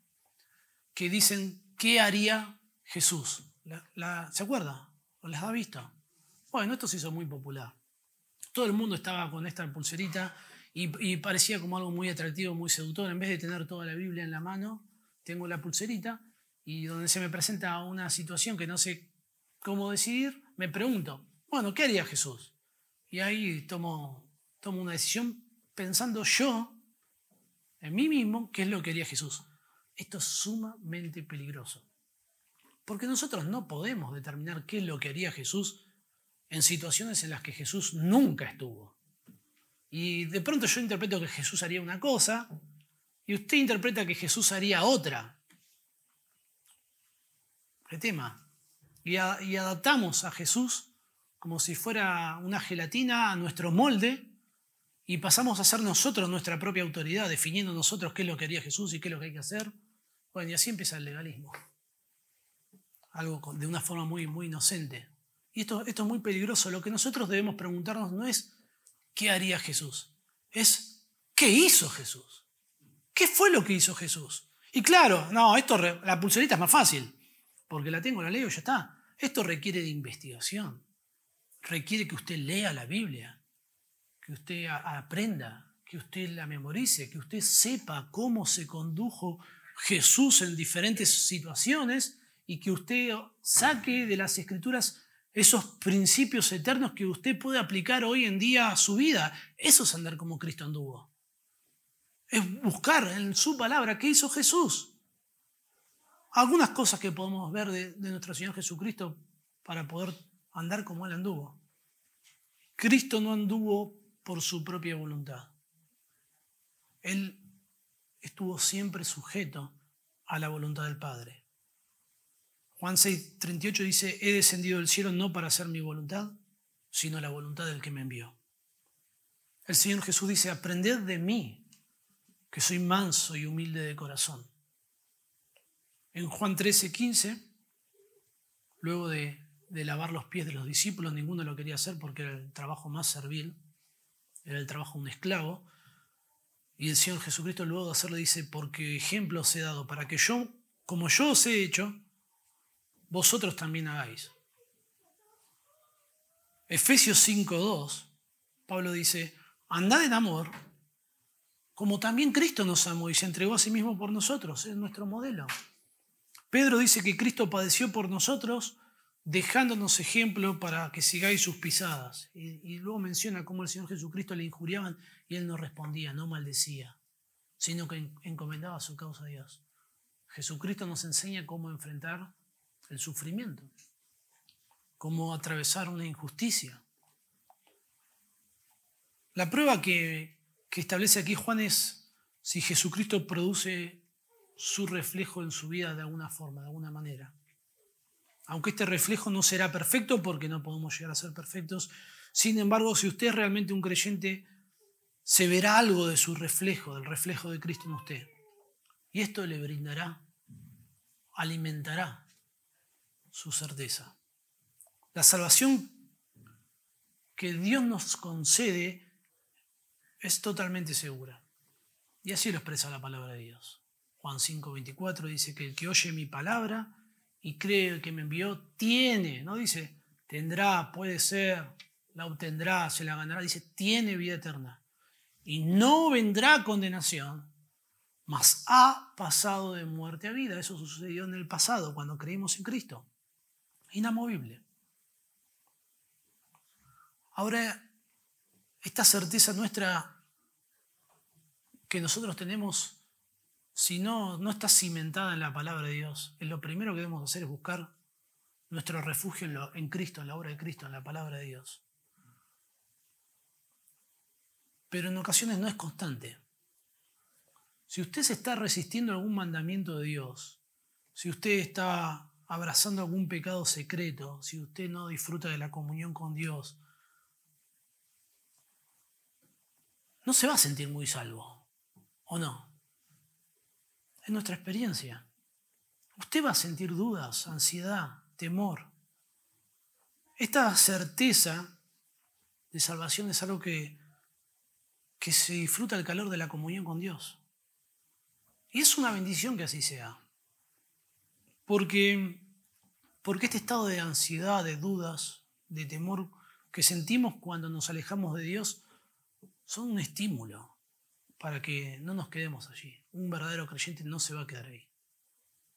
que dicen, ¿qué haría Jesús? ¿Se acuerda? ¿O las ha visto? Bueno, esto se hizo muy popular. Todo el mundo estaba con esta pulserita y, parecía como algo muy atractivo, muy seductor. En vez de tener toda la Biblia en la mano, tengo la pulserita y donde se me presenta una situación que no sé cómo decidir, me pregunto, bueno, ¿qué haría Jesús? Y ahí tomo, tomo una decisión pensando yo, en mí mismo, qué es lo que haría Jesús. Esto es sumamente peligroso. Porque nosotros no podemos determinar qué es lo que haría Jesús en situaciones en las que Jesús nunca estuvo. Y de pronto yo interpreto que Jesús haría una cosa y usted interpreta que Jesús haría otra. de tema. Y, y adaptamos a Jesús como si fuera una gelatina a nuestro molde y pasamos a ser nosotros nuestra propia autoridad, definiendo nosotros qué es lo que haría Jesús y qué es lo que hay que hacer. Bueno, y así empieza el legalismo. Algo de una forma muy, muy inocente. Y esto, esto es muy peligroso. Lo que nosotros debemos preguntarnos no es qué haría Jesús, es qué hizo Jesús. ¿Qué fue lo que hizo Jesús? Y claro, no, esto la pulserita es más fácil, porque la tengo, la leo y ya está. Esto requiere de investigación, requiere que usted lea la Biblia, que usted aprenda, que usted la memorice, que usted sepa cómo se condujo Jesús en diferentes situaciones y que usted saque de las escrituras esos principios eternos que usted puede aplicar hoy en día a su vida. Eso es andar como Cristo anduvo. Es buscar en su palabra qué hizo Jesús. Algunas cosas que podemos ver de, nuestro Señor Jesucristo para poder andar como Él anduvo. Cristo no anduvo por su propia voluntad. Él estuvo siempre sujeto a la voluntad del Padre. Juan 6, 38 dice, he descendido del cielo no para hacer mi voluntad, sino la voluntad del que me envió. El Señor Jesús dice, aprended de mí, que soy manso y humilde de corazón. En Juan 13, 15, luego de, lavar los pies de los discípulos, ninguno lo quería hacer porque era el trabajo más servil, era el trabajo de un esclavo. Y el Señor Jesucristo luego de hacerlo dice, porque ejemplo os he dado, para que yo, como yo os he hecho, vosotros también hagáis. Efesios 5.2, Pablo dice, andad en amor, como también Cristo nos amó y se entregó a sí mismo por nosotros, es nuestro modelo. Pedro dice que Cristo padeció por nosotros, dejándonos ejemplo para que sigáis sus pisadas. Y, luego menciona cómo el Señor Jesucristo le injuriaban y él no respondía, no maldecía, sino que encomendaba su causa a Dios. Jesucristo nos enseña cómo enfrentar el sufrimiento, cómo atravesar una injusticia. La prueba que, establece aquí Juan es si Jesucristo produce su reflejo en su vida de alguna forma, de alguna manera. Aunque este reflejo no será perfecto porque no podemos llegar a ser perfectos, sin embargo, si usted es realmente un creyente, se verá algo de su reflejo, del reflejo de Cristo en usted. Y esto le brindará, alimentará su certeza. La salvación que Dios nos concede es totalmente segura. Y así lo expresa la palabra de Dios. Juan 5:24 dice que el que oye mi palabra y cree que me envió, tiene, no dice tendrá, puede ser, la obtendrá, se la ganará, dice tiene vida eterna. Y no vendrá condenación, mas ha pasado de muerte a vida. Eso sucedió en el pasado, cuando creímos en Cristo inamovible. Ahora, esta certeza nuestra que nosotros tenemos, si no, no está cimentada en la palabra de Dios, lo primero que debemos hacer es buscar nuestro refugio en, en Cristo, en la obra de Cristo, en la palabra de Dios. Pero en ocasiones no es constante. Si usted se está resistiendo a algún mandamiento de Dios, si usted está abrazando algún pecado secreto, si usted no disfruta de la comunión con Dios, no se va a sentir muy salvo, ¿o no? Es nuestra experiencia. Usted va a sentir dudas, ansiedad, temor. Esta certeza de salvación es algo que, que se disfruta el calor de la comunión con Dios. Y es una bendición que así sea. Porque, porque este estado de ansiedad, de dudas, de temor que sentimos cuando nos alejamos de Dios son un estímulo para que no nos quedemos allí. Un verdadero creyente no se va a quedar ahí.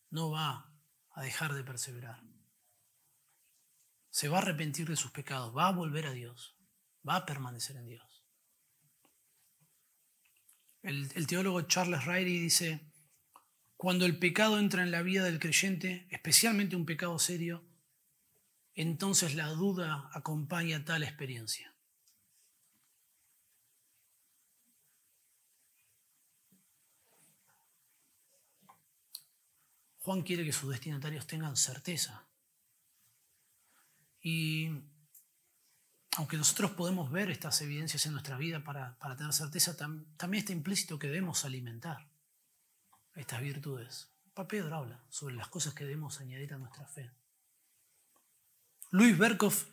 No va a dejar de perseverar. Se va a arrepentir de sus pecados, va a volver a Dios, va a permanecer en Dios. El, el teólogo Charles Riley dice, cuando el pecado entra en la vida del creyente, especialmente un pecado serio, entonces la duda acompaña tal experiencia. Juan quiere que sus destinatarios tengan certeza. Y aunque nosotros podemos ver estas evidencias en nuestra vida para, tener certeza, también está implícito que debemos alimentar estas virtudes. Pedro habla sobre las cosas que debemos añadir a nuestra fe. Luis Berkhoff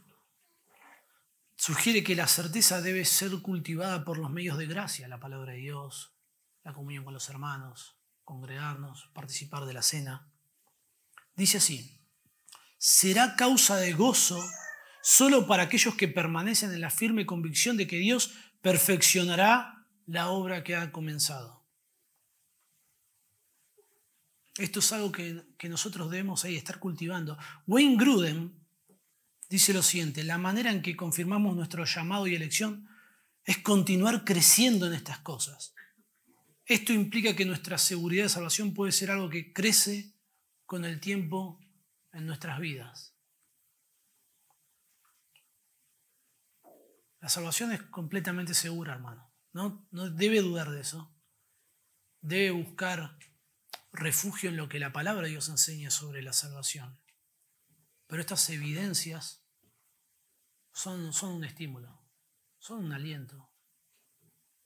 sugiere que la certeza debe ser cultivada por los medios de gracia, la palabra de Dios, la comunión con los hermanos, congregarnos, participar de la cena. Dice así, será causa de gozo solo para aquellos que permanecen en la firme convicción de que Dios perfeccionará la obra que ha comenzado. Esto es algo que, nosotros debemos ahí estar cultivando. Wayne Gruden dice lo siguiente, la manera en que confirmamos nuestro llamado y elección es continuar creciendo en estas cosas. Esto implica que nuestra seguridad de salvación puede ser algo que crece con el tiempo en nuestras vidas. La salvación es completamente segura, hermano. No, no debe dudar de eso. Debe buscar refugio en lo que la palabra de Dios enseña sobre la salvación. Pero estas evidencias son, un estímulo, son un aliento,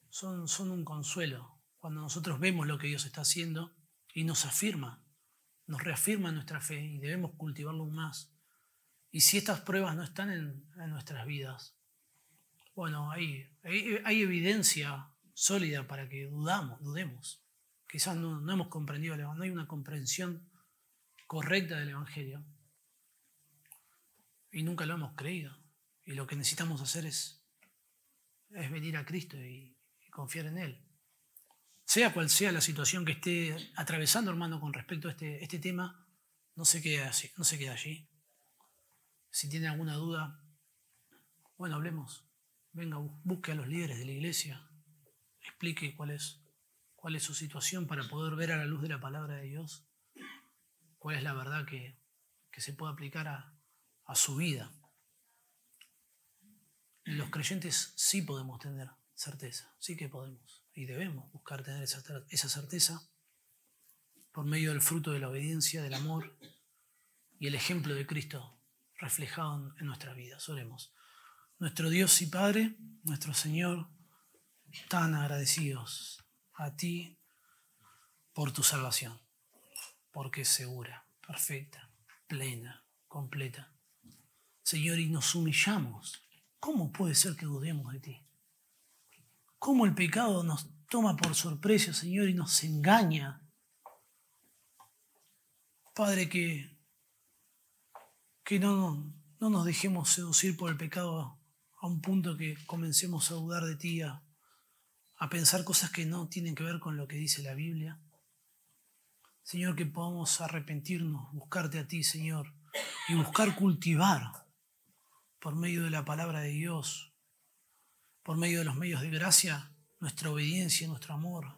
son, son un consuelo cuando nosotros vemos lo que Dios está haciendo y nos afirma, nos reafirma nuestra fe y debemos cultivarlo aún más. Y si estas pruebas no están en, nuestras vidas, bueno, hay, hay, evidencia sólida para que dudamos, dudemos quizás no, hemos comprendido, no hay una comprensión correcta del Evangelio y nunca lo hemos creído. Y lo que necesitamos hacer es, venir a Cristo y, confiar en Él. Sea cual sea la situación que esté atravesando, hermano, con respecto a este, este tema, no se, quede no se quede allí. Si tiene alguna duda, bueno, hablemos. Venga, busque a los líderes de la iglesia, explique cuál es cuál es su situación para poder ver a la luz de la palabra de Dios cuál es la verdad que, se puede aplicar a, a su vida. Los creyentes sí podemos tener certeza, sí que podemos y debemos buscar tener esa, esa certeza por medio del fruto de la obediencia, del amor y el ejemplo de Cristo reflejado en nuestra vida. Oremos. Nuestro Dios y Padre, nuestro Señor, tan agradecidos a ti por tu salvación, porque es segura, perfecta, plena, completa. Señor, y nos humillamos. ¿Cómo puede ser que dudemos de ti? ¿Cómo el pecado nos toma por sorpresa, Señor, y nos engaña? Padre, que, que no, no nos dejemos seducir por el pecado a un punto que comencemos a dudar de ti, a pensar cosas que no tienen que ver con lo que dice la Biblia. Señor, que podamos arrepentirnos, buscarte a ti, Señor, y buscar cultivar por medio de la palabra de Dios, por medio de los medios de gracia, nuestra obediencia, nuestro amor.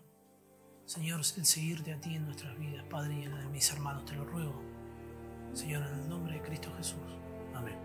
Señor, el seguirte a ti en nuestras vidas, Padre, y en la de mis hermanos, te lo ruego. Señor, en el nombre de Cristo Jesús. Amén.